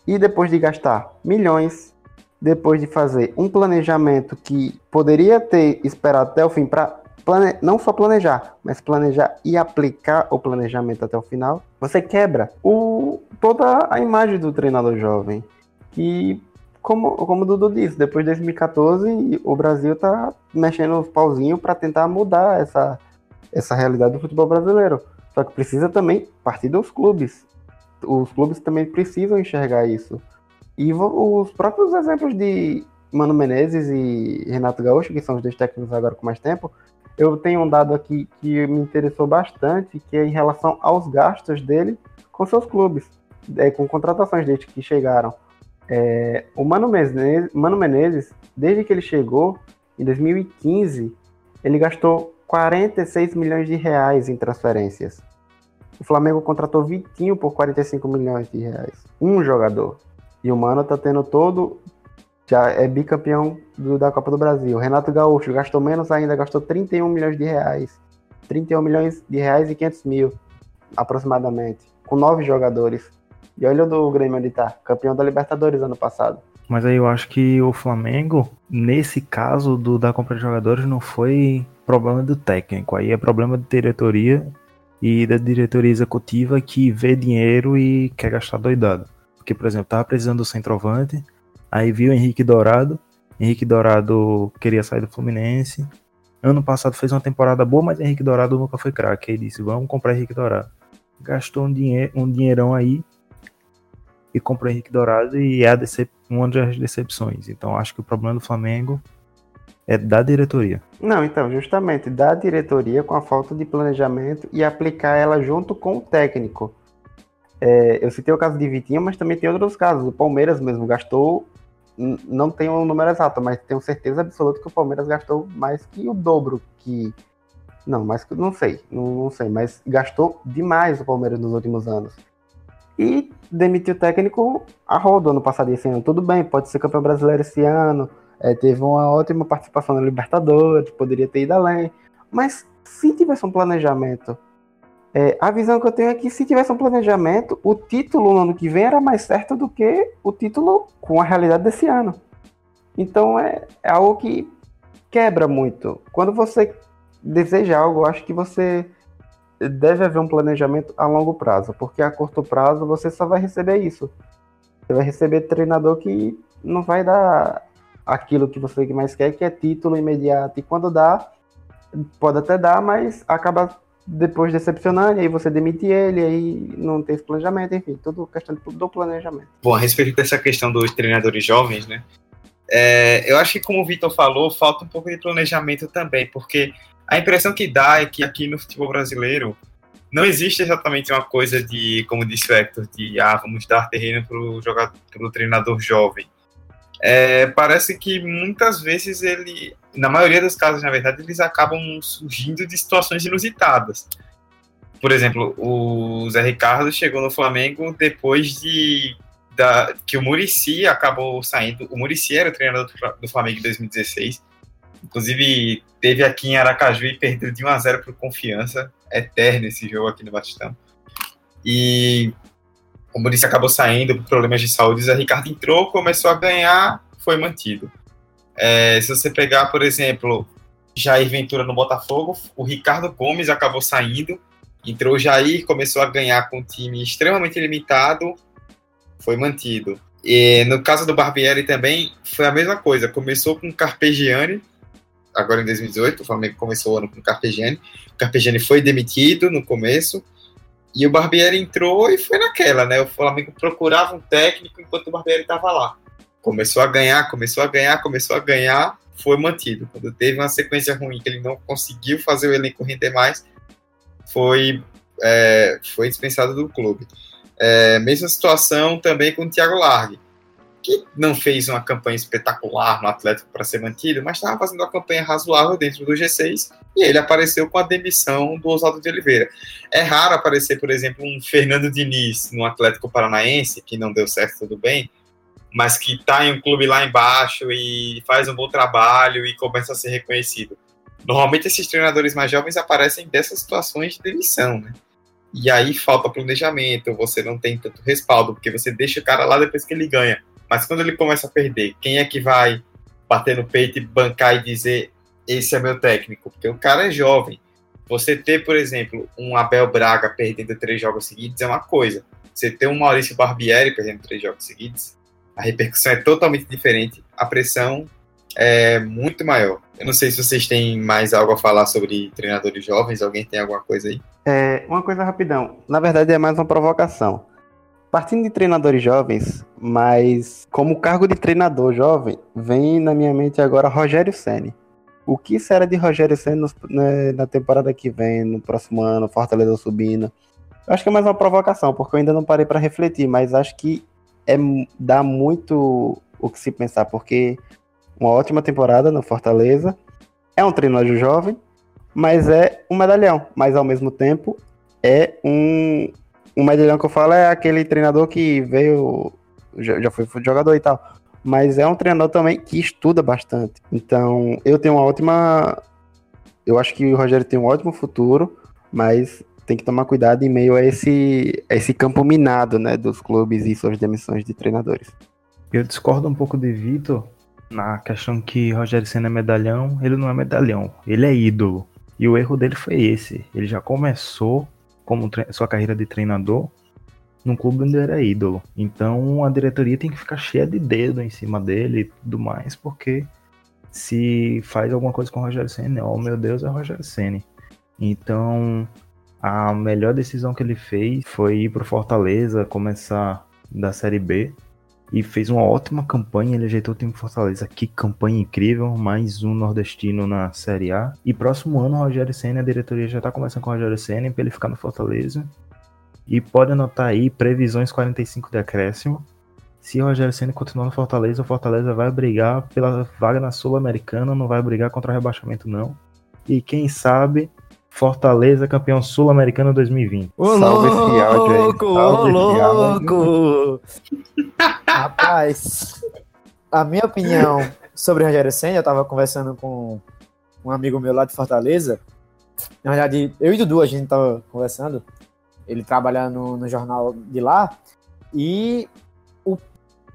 e depois de gastar milhões, depois de fazer um planejamento que poderia ter esperado até o fim para plane... não só planejar, mas planejar e aplicar o planejamento até o final, você quebra o... toda a imagem do treinador jovem. Como, como o Dudu disse, depois de 2014 o Brasil tá mexendo os pauzinhos para tentar mudar essa, essa realidade do futebol brasileiro. Só que precisa também partir dos clubes. Os clubes também precisam enxergar isso. E os próprios exemplos de Mano Menezes e Renato Gaúcho, que são os dois técnicos agora com mais tempo, eu tenho um dado aqui que me interessou bastante, que é em relação aos gastos dele com seus clubes, é, com contratações desde que chegaram. É, o Mano Menezes, Mano Menezes, desde que ele chegou, em 2015, ele gastou 46 milhões de reais em transferências. O Flamengo contratou Vitinho por 45 milhões de reais. Um jogador. E o Mano tá tendo todo. Já é bicampeão do, da Copa do Brasil. Renato Gaúcho gastou menos ainda, gastou 31 milhões de reais. 31 milhões de reais e 500 mil, aproximadamente. Com nove jogadores. E olha o Grêmio onde tá. Campeão da Libertadores ano passado. Mas aí eu acho que o Flamengo, nesse caso do, da compra de jogadores, não foi problema do técnico. Aí é problema de diretoria e da diretoria executiva que vê dinheiro e quer gastar doidado. Porque, por exemplo, tava precisando do centroavante, aí viu Henrique Dourado, Henrique Dourado queria sair do Fluminense. Ano passado fez uma temporada boa, mas Henrique Dourado nunca foi craque. Aí disse: vamos comprar Henrique Dourado. Gastou um, dinhe um dinheirão aí e comprou Henrique Dourado e é uma das decepções. Então acho que o problema do Flamengo é da diretoria. Não, então, justamente da diretoria com a falta de planejamento e aplicar ela junto com o técnico. É, eu citei o caso de Vitinho, mas também tem outros casos. O Palmeiras mesmo gastou, não tenho o um número exato, mas tenho certeza absoluta que o Palmeiras gastou mais que o dobro que. Não, que. Não sei, não, não sei, mas gastou demais o Palmeiras nos últimos anos. E demitiu o técnico a rodo ano passado esse ano. Tudo bem, pode ser campeão brasileiro esse ano, é, teve uma ótima participação na Libertadores, poderia ter ido além. Mas se tivesse um planejamento, é, a visão que eu tenho é que se tivesse um planejamento, o título no ano que vem era mais certo do que o título com a realidade desse ano. Então é, é algo que quebra muito. Quando você deseja algo, eu acho que você deve haver um planejamento a longo prazo, porque a curto prazo você só vai receber isso. Você vai receber treinador que não vai dar aquilo que você mais quer, que é título imediato. E quando dá, pode até dar, mas acaba depois decepcionando, e aí você demite ele, aí não tem esse planejamento, enfim, tudo questão do planejamento. Bom, a respeito dessa questão dos treinadores jovens, né? É, eu acho que, como o Vitor falou, falta um pouco de planejamento também, porque a impressão que dá é que aqui no futebol brasileiro não existe exatamente uma coisa de, como disse o Hector, de ah, vamos dar terreno para o treinador jovem é, parece que muitas vezes ele, na maioria dos casos, na verdade, eles acabam surgindo de situações inusitadas. Por exemplo, o Zé Ricardo chegou no Flamengo depois de da, que o Murici acabou saindo. O Murici era o treinador do, do Flamengo em 2016. Inclusive, teve aqui em Aracaju e perdeu de 1 a 0 por confiança. Eterno esse jogo aqui no Batistão. E o Murici acabou saindo por problemas de saúde, o Ricardo entrou, começou a ganhar, foi mantido. É, se você pegar, por exemplo, Jair Ventura no Botafogo, o Ricardo Gomes acabou saindo, entrou o Jair, começou a ganhar com um time extremamente limitado, foi mantido. E no caso do Barbieri também foi a mesma coisa, começou com Carpegiani, agora em 2018, o Flamengo começou o ano com Carpegiani, o Carpegiani foi demitido no começo, e o Barbieri entrou e foi naquela, né? O Flamengo procurava um técnico enquanto o Barbieri estava lá. Começou a ganhar, começou a ganhar, começou a ganhar, foi mantido. Quando teve uma sequência ruim que ele não conseguiu fazer o elenco render mais, foi, é, foi dispensado do clube. É, mesma situação também com o Thiago Largue que não fez uma campanha espetacular no Atlético para ser mantido, mas estava fazendo uma campanha razoável dentro do G6 e ele apareceu com a demissão do Oswaldo de Oliveira. É raro aparecer, por exemplo, um Fernando Diniz no Atlético Paranaense, que não deu certo, tudo bem, mas que está em um clube lá embaixo e faz um bom trabalho e começa a ser reconhecido. Normalmente esses treinadores mais jovens aparecem dessas situações de demissão, né? E aí falta planejamento, você não tem tanto respaldo, porque você deixa o cara lá depois que ele ganha mas quando ele começa a perder, quem é que vai bater no peito e bancar e dizer esse é meu técnico? Porque o cara é jovem. Você ter, por exemplo, um Abel Braga perdendo três jogos seguidos é uma coisa. Você ter um Maurício Barbieri perdendo três jogos seguidos, a repercussão é totalmente diferente. A pressão é muito maior. Eu não sei se vocês têm mais algo a falar sobre treinadores jovens. Alguém tem alguma coisa aí? É, uma coisa rapidão. Na verdade, é mais uma provocação. Partindo de treinadores jovens, mas como cargo de treinador jovem, vem na minha mente agora Rogério Ceni. O que será de Rogério Ceni né, na temporada que vem, no próximo ano, Fortaleza subindo? Eu acho que é mais uma provocação, porque eu ainda não parei para refletir, mas acho que é, dá muito o que se pensar, porque uma ótima temporada no Fortaleza, é um treinador jovem, mas é um medalhão, mas ao mesmo tempo é um, um medalhão que eu falo é aquele treinador que veio, já, já foi jogador e tal, mas é um treinador também que estuda bastante. Então, eu tenho uma ótima. Eu acho que o Rogério tem um ótimo futuro, mas tem que tomar cuidado em meio a esse, a esse campo minado né, dos clubes e suas demissões de treinadores. Eu discordo um pouco de Vitor na questão que Rogério Senna é medalhão. Ele não é medalhão, ele é ídolo. E o erro dele foi esse. Ele já começou como sua carreira de treinador num clube onde era ídolo. Então a diretoria tem que ficar cheia de dedo em cima dele e tudo mais, porque se faz alguma coisa com o Rogério Senna, oh meu Deus, é o Rogério Senna. Então a melhor decisão que ele fez foi ir pro Fortaleza, começar da Série B e fez uma ótima campanha. Ele ajeitou o time Fortaleza. Que campanha incrível! Mais um nordestino na Série A. E próximo ano, o Rogério Senna, a diretoria já tá começando com o Rogério Senna para ele ficar no Fortaleza. E pode anotar aí previsões 45 de acréscimo. Se o Rogério Senna continuar no Fortaleza, o Fortaleza vai brigar pela vaga na Sul-Americana, não vai brigar contra o rebaixamento, não. E quem sabe Fortaleza campeão sul-americano 2020. Ô, Salve louco, esse áudio aí. Salve ô, louco! Rapaz, a minha opinião sobre o Rogério Senna, eu tava conversando com um amigo meu lá de Fortaleza. Na verdade, eu e Dudu, a gente tava conversando. Ele trabalha no, no jornal de lá. E o,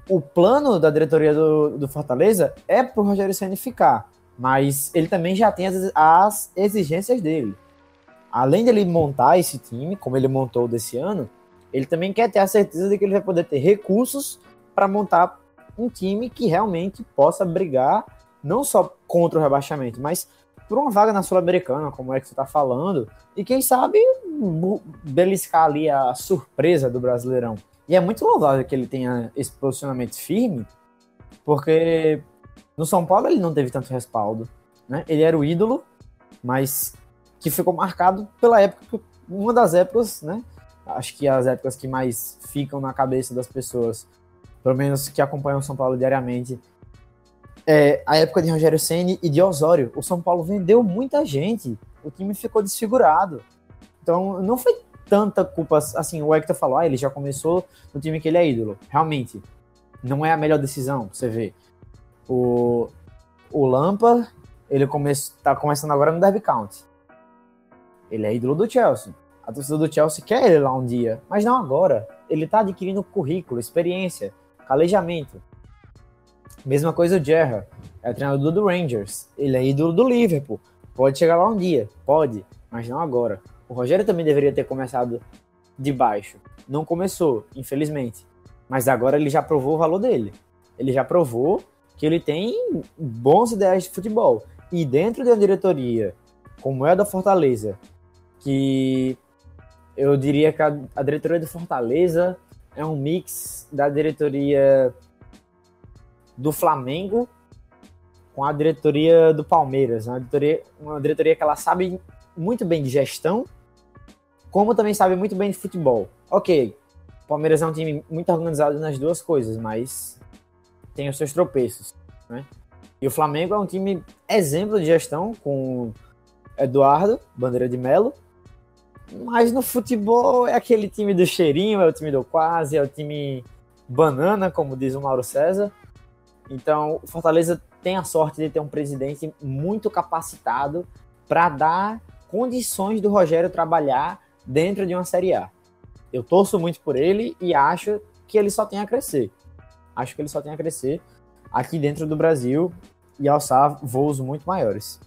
o plano da diretoria do, do Fortaleza é pro Rogério Senna ficar. Mas ele também já tem as, as exigências dele além dele montar esse time, como ele montou desse ano, ele também quer ter a certeza de que ele vai poder ter recursos para montar um time que realmente possa brigar não só contra o rebaixamento, mas por uma vaga na Sul-Americana, como é que você está falando, e quem sabe beliscar ali a surpresa do Brasileirão. E é muito louvável que ele tenha esse posicionamento firme, porque no São Paulo ele não teve tanto respaldo, né? Ele era o ídolo, mas que ficou marcado pela época, uma das épocas, né? Acho que as épocas que mais ficam na cabeça das pessoas, pelo menos que acompanham o São Paulo diariamente, é a época de Rogério Ceni e de Osório. O São Paulo vendeu muita gente, o time ficou desfigurado. Então, não foi tanta culpa assim. O Hector falou, ah, ele já começou no time que ele é ídolo. Realmente, não é a melhor decisão, você vê. O, o Lampa, ele come, tá começando agora no Derby County. Ele é ídolo do Chelsea. A torcida do Chelsea quer ele lá um dia, mas não agora. Ele está adquirindo currículo, experiência, calejamento. Mesma coisa o Gerra, é treinador do Rangers. Ele é ídolo do Liverpool. Pode chegar lá um dia, pode, mas não agora. O Rogério também deveria ter começado de baixo. Não começou, infelizmente. Mas agora ele já provou o valor dele. Ele já provou que ele tem bons ideias de futebol. E dentro da diretoria, como é da Fortaleza, que eu diria que a, a diretoria do Fortaleza é um mix da diretoria do Flamengo com a diretoria do Palmeiras, uma diretoria, uma diretoria que ela sabe muito bem de gestão, como também sabe muito bem de futebol. Ok, o Palmeiras é um time muito organizado nas duas coisas, mas tem os seus tropeços, né? E o Flamengo é um time exemplo de gestão, com Eduardo, bandeira de Melo, mas no futebol é aquele time do cheirinho, é o time do quase, é o time banana, como diz o Mauro César. Então, o Fortaleza tem a sorte de ter um presidente muito capacitado para dar condições do Rogério trabalhar dentro de uma Série A. Eu torço muito por ele e acho que ele só tem a crescer. Acho que ele só tem a crescer aqui dentro do Brasil e alçar voos muito maiores.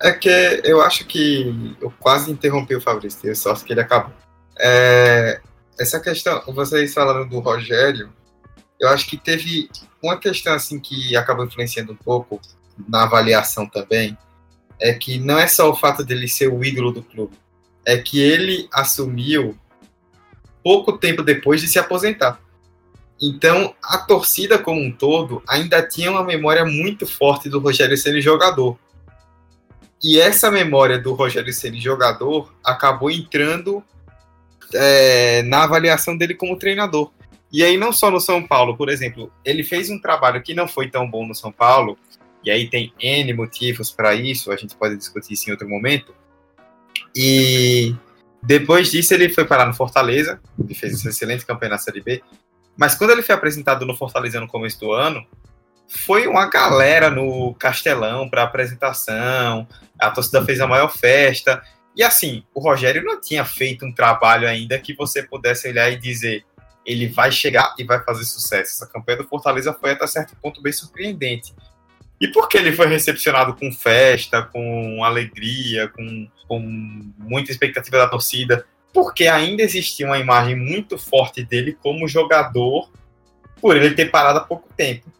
É que eu acho que eu quase interrompi o Fabrício, sorte que ele acabou. É, essa questão, vocês falando do Rogério, eu acho que teve uma questão assim que acabou influenciando um pouco na avaliação também, é que não é só o fato dele ser o ídolo do clube, é que ele assumiu pouco tempo depois de se aposentar. Então, a torcida como um todo ainda tinha uma memória muito forte do Rogério sendo jogador. E essa memória do Rogério Ceni jogador acabou entrando é, na avaliação dele como treinador. E aí, não só no São Paulo, por exemplo, ele fez um trabalho que não foi tão bom no São Paulo, e aí tem N motivos para isso, a gente pode discutir isso em outro momento. E depois disso, ele foi parar no Fortaleza, ele fez uma excelente campanha na Série B. Mas quando ele foi apresentado no Fortaleza no começo do ano, foi uma galera no Castelão para apresentação, a torcida fez a maior festa. E assim, o Rogério não tinha feito um trabalho ainda que você pudesse olhar e dizer ele vai chegar e vai fazer sucesso. Essa campanha do Fortaleza foi até certo ponto bem surpreendente. E por que ele foi recepcionado com festa, com alegria, com, com muita expectativa da torcida? Porque ainda existia uma imagem muito forte dele como jogador, por ele ter parado há pouco tempo.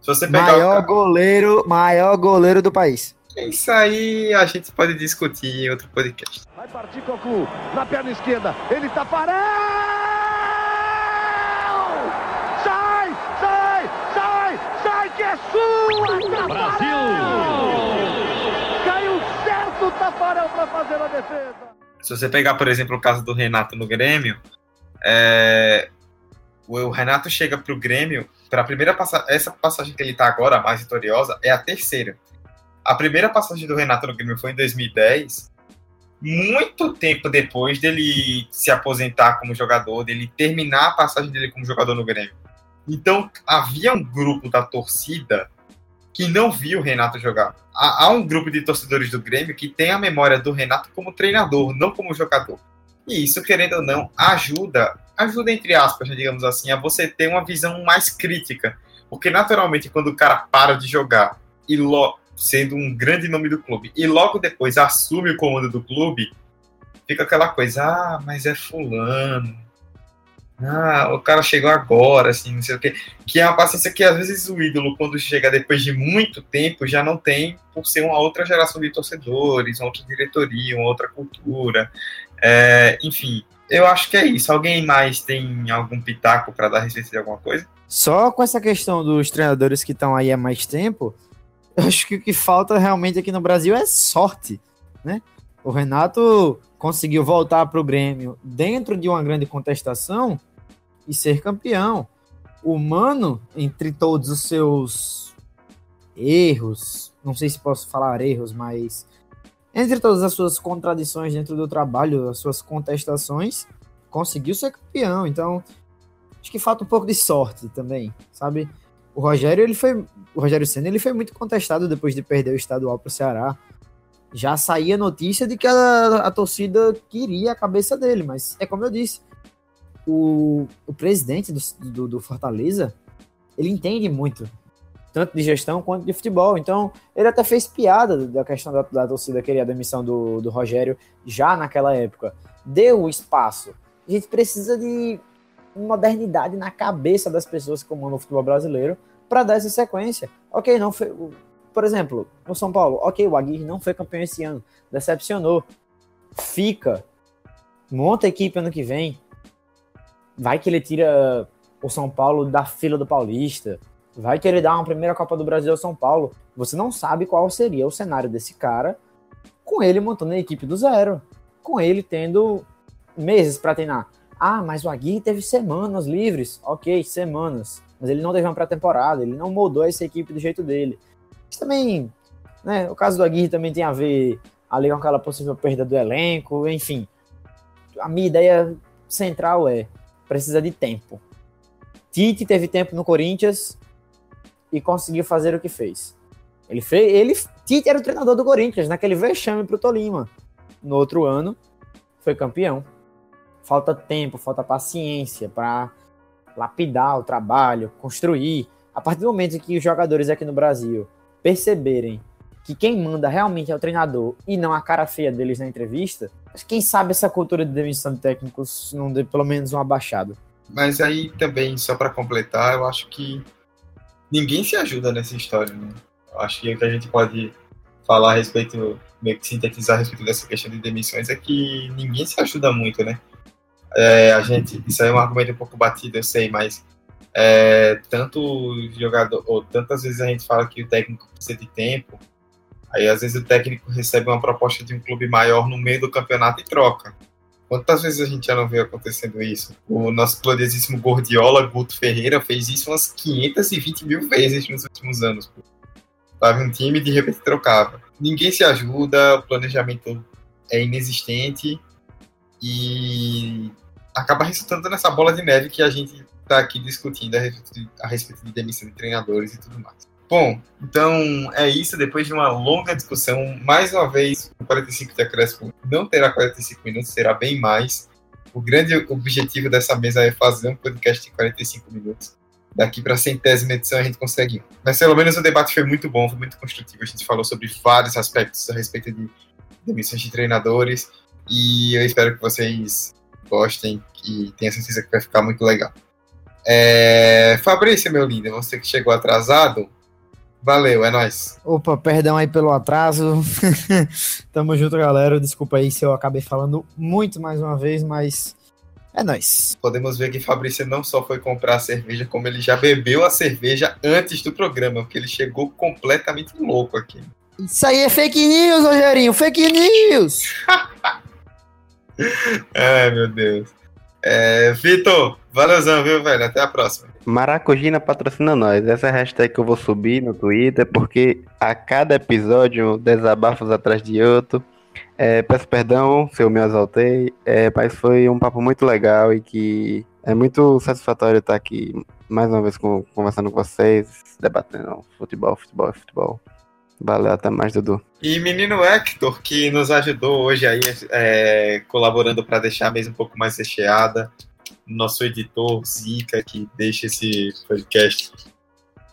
Se você pegar maior o... goleiro, maior goleiro do país. Isso aí a gente pode discutir em outro podcast. Vai partir Cocu na perna esquerda. Ele tá parado! Sai, sai, sai, sai que é sua! Brasil! Caiu certo o Tafarel para fazer a defesa. Se você pegar, por exemplo, o caso do Renato no Grêmio, é... o Renato chega pro Grêmio para a primeira passagem, essa passagem que ele está agora, a mais vitoriosa, é a terceira. A primeira passagem do Renato no Grêmio foi em 2010, muito tempo depois dele se aposentar como jogador, dele terminar a passagem dele como jogador no Grêmio. Então, havia um grupo da torcida que não viu o Renato jogar. Há, um grupo de torcedores do Grêmio que tem a memória do Renato como treinador, não como jogador. E isso, querendo ou não, ajuda ajuda, entre aspas, né, digamos assim, a você ter uma visão mais crítica. Porque, naturalmente, quando o cara para de jogar, e sendo um grande nome do clube, e logo depois assume o comando do clube, fica aquela coisa, ah, mas é fulano. Ah, o cara chegou agora, assim, não sei o quê. Que é uma paciência que, às vezes, o ídolo, quando chega depois de muito tempo, já não tem, por ser uma outra geração de torcedores, uma outra diretoria, uma outra cultura. É, enfim, eu acho que é isso. Alguém mais tem algum pitaco para dar respeito de alguma coisa? Só com essa questão dos treinadores que estão aí há mais tempo, acho que o que falta realmente aqui no Brasil é sorte, né? O Renato conseguiu voltar para o Grêmio dentro de uma grande contestação e ser campeão. O Mano, entre todos os seus erros, não sei se posso falar erros, mas entre todas as suas contradições dentro do trabalho, as suas contestações, conseguiu ser campeão. Então, acho que falta um pouco de sorte também, sabe? O Rogério, ele foi, o Rogério Senna, ele foi muito contestado depois de perder o estadual para o Ceará. Já saía notícia de que a, a torcida queria a cabeça dele, mas é como eu disse, o, o presidente do, do, do Fortaleza, ele entende muito tanto de gestão quanto de futebol. Então, ele até fez piada da questão da, da torcida querer a demissão do, do Rogério já naquela época. Deu o espaço. A gente precisa de modernidade na cabeça das pessoas que comandam o futebol brasileiro para dar essa sequência. Ok, não foi. Por exemplo, no São Paulo, ok, o Aguirre não foi campeão esse ano, decepcionou. Fica, monta a equipe ano que vem. Vai que ele tira o São Paulo da fila do Paulista vai querer dar uma primeira Copa do Brasil ao São Paulo. Você não sabe qual seria o cenário desse cara com ele montando a equipe do zero, com ele tendo meses para treinar. Ah, mas o Aguirre teve semanas livres. Ok, semanas. Mas ele não teve uma pré-temporada, ele não moldou essa equipe do jeito dele. Isso também, né? O caso do Aguirre também tem a ver ali com aquela possível perda do elenco, enfim. A minha ideia central é: precisa de tempo. Tite teve tempo no Corinthians, e conseguiu fazer o que fez. Ele fez, ele Tite era o treinador do Corinthians naquele vexame pro Tolima. No outro ano foi campeão. Falta tempo, falta paciência para lapidar o trabalho, construir. A partir do momento que os jogadores aqui no Brasil perceberem que quem manda realmente é o treinador e não a cara feia deles na entrevista, quem sabe essa cultura de demissão de técnicos não dê pelo menos uma baixada. Mas aí também, só para completar, eu acho que ninguém se ajuda nessa história, né? Acho que o que a gente pode falar a respeito, meio que sintetizar a respeito dessa questão de demissões é que ninguém se ajuda muito, né? É, a gente, isso aí é um argumento um pouco batido, eu sei, mas é, tanto jogador, ou tantas vezes a gente fala que o técnico precisa de tempo, aí às vezes o técnico recebe uma proposta de um clube maior no meio do campeonato e troca. Quantas vezes a gente já não viu acontecendo isso? O nosso gloriosíssimo Gordiola, Guto Ferreira, fez isso umas 520 mil vezes nos últimos anos. Pô. Tava um time e de repente trocava. Ninguém se ajuda, o planejamento é inexistente e acaba resultando nessa bola de neve que a gente está aqui discutindo a respeito, de, a respeito de demissão de treinadores e tudo mais. Bom, então é isso. Depois de uma longa discussão, mais uma vez, o 45 de acréscimo não terá 45 minutos, será bem mais. O grande objetivo dessa mesa é fazer um podcast de 45 minutos. Daqui para a centésima edição a gente consegue. Mas pelo menos o debate foi muito bom, foi muito construtivo. A gente falou sobre vários aspectos a respeito de demissões de treinadores. E eu espero que vocês gostem e tenha certeza que vai ficar muito legal. É... Fabrício, meu lindo, você que chegou atrasado, valeu, é nóis. Opa, perdão aí pelo atraso. Tamo junto, galera. Desculpa aí se eu acabei falando muito mais uma vez, mas é nóis. Podemos ver que Fabrício não só foi comprar a cerveja, como ele já bebeu a cerveja antes do programa, porque ele chegou completamente louco aqui. Isso aí é fake news, Rogerinho, fake news! Ai, meu Deus. É, Vitor, valeuzão, viu, velho? Até a próxima. Maracujina patrocina nós. Essa hashtag que eu vou subir no Twitter, porque a cada episódio, desabafos atrás de outro. É, peço perdão se eu me exaltei, é, mas foi um papo muito legal e que é muito satisfatório estar aqui mais uma vez com, conversando com vocês, debatendo futebol, futebol, futebol. Valeu, até mais, Dudu. E menino Hector, que nos ajudou hoje aí, é, colaborando para deixar a mesa um pouco mais recheada. Nosso editor, Zica, que deixa esse podcast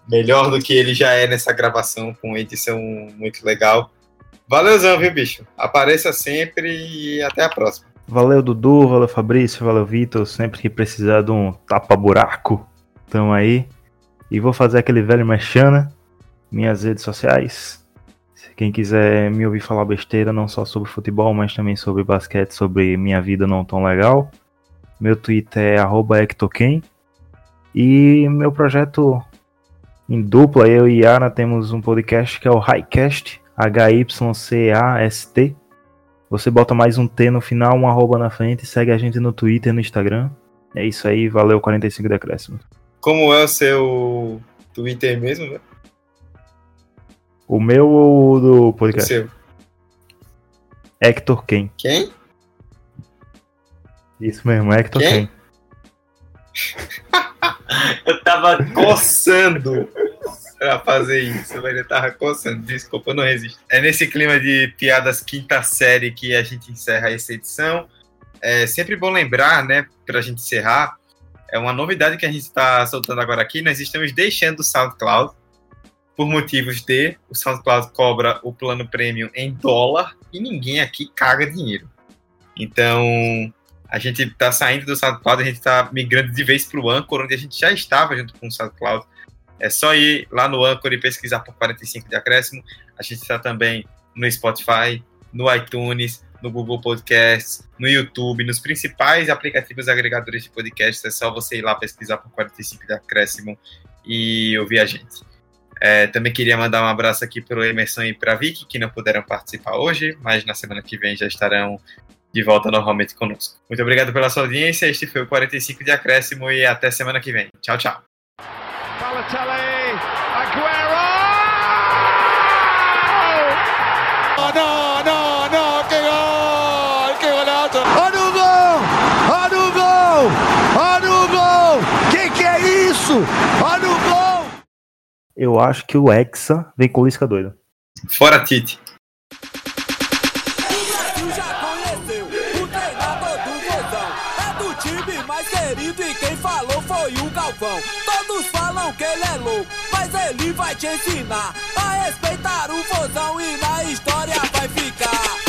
melhor do que ele já é nessa gravação, com edição muito legal. Valeuzão, viu, bicho? Apareça sempre e até a próxima. Valeu, Dudu, valeu, Fabrício, valeu, Vitor. Sempre que precisar de um tapa-buraco, tamo aí. E vou fazer aquele velho mexana, minhas redes sociais. Quem quiser me ouvir falar besteira, não só sobre futebol, mas também sobre basquete, sobre minha vida não tão legal. Meu Twitter é @ectoken. E meu projeto em dupla, eu e Ana temos um podcast que é o Highcast, H-Y-C-A-S-T. Você bota mais um T no final, um arroba na frente, segue a gente no Twitter e no Instagram. É isso aí, valeu 45 decréscimos. Como é o seu Twitter mesmo, né? O meu ou o do O podcast? seu. Hector Ken. Quem? Isso mesmo, Hector Quem? Ken. Eu tava coçando pra fazer isso, mas eu tava coçando. Desculpa, eu não resisto. É nesse clima de piadas quinta série que a gente encerra essa edição. É sempre bom lembrar, né, pra gente encerrar, é uma novidade que a gente está soltando agora aqui. Nós estamos deixando o SoundCloud por motivos de o SoundCloud cobra o plano premium em dólar e ninguém aqui caga dinheiro. Então, a gente está saindo do SoundCloud, a gente está migrando de vez para o Anchor, onde a gente já estava junto com o SoundCloud. É só ir lá no Anchor e pesquisar por 45 de acréscimo. A gente está também no Spotify, no iTunes, no Google Podcasts, no YouTube, nos principais aplicativos agregadores de podcasts. É só você ir lá pesquisar por 45 de acréscimo e ouvir a gente. É, também queria mandar um abraço aqui para o Emerson e para a Vicky, que não puderam participar hoje, mas na semana que vem já estarão de volta normalmente conosco. Muito obrigado pela sua audiência. Este foi o 45 de acréscimo e até semana que vem. Tchau, tchau. Balotelli, Aguero! No, no, no, que gol, que golazo. Olha o gol, olha o gol, olha o gol. Que que é isso? O. Eu acho que o Hexa vem com Lisca doida. Fora Tite. Brasil já conheceu o treinador do Vozão. É do time mais querido e quem falou foi o Galvão. Todos falam que ele é louco, mas ele vai te ensinar a respeitar o Vozão e na história vai ficar.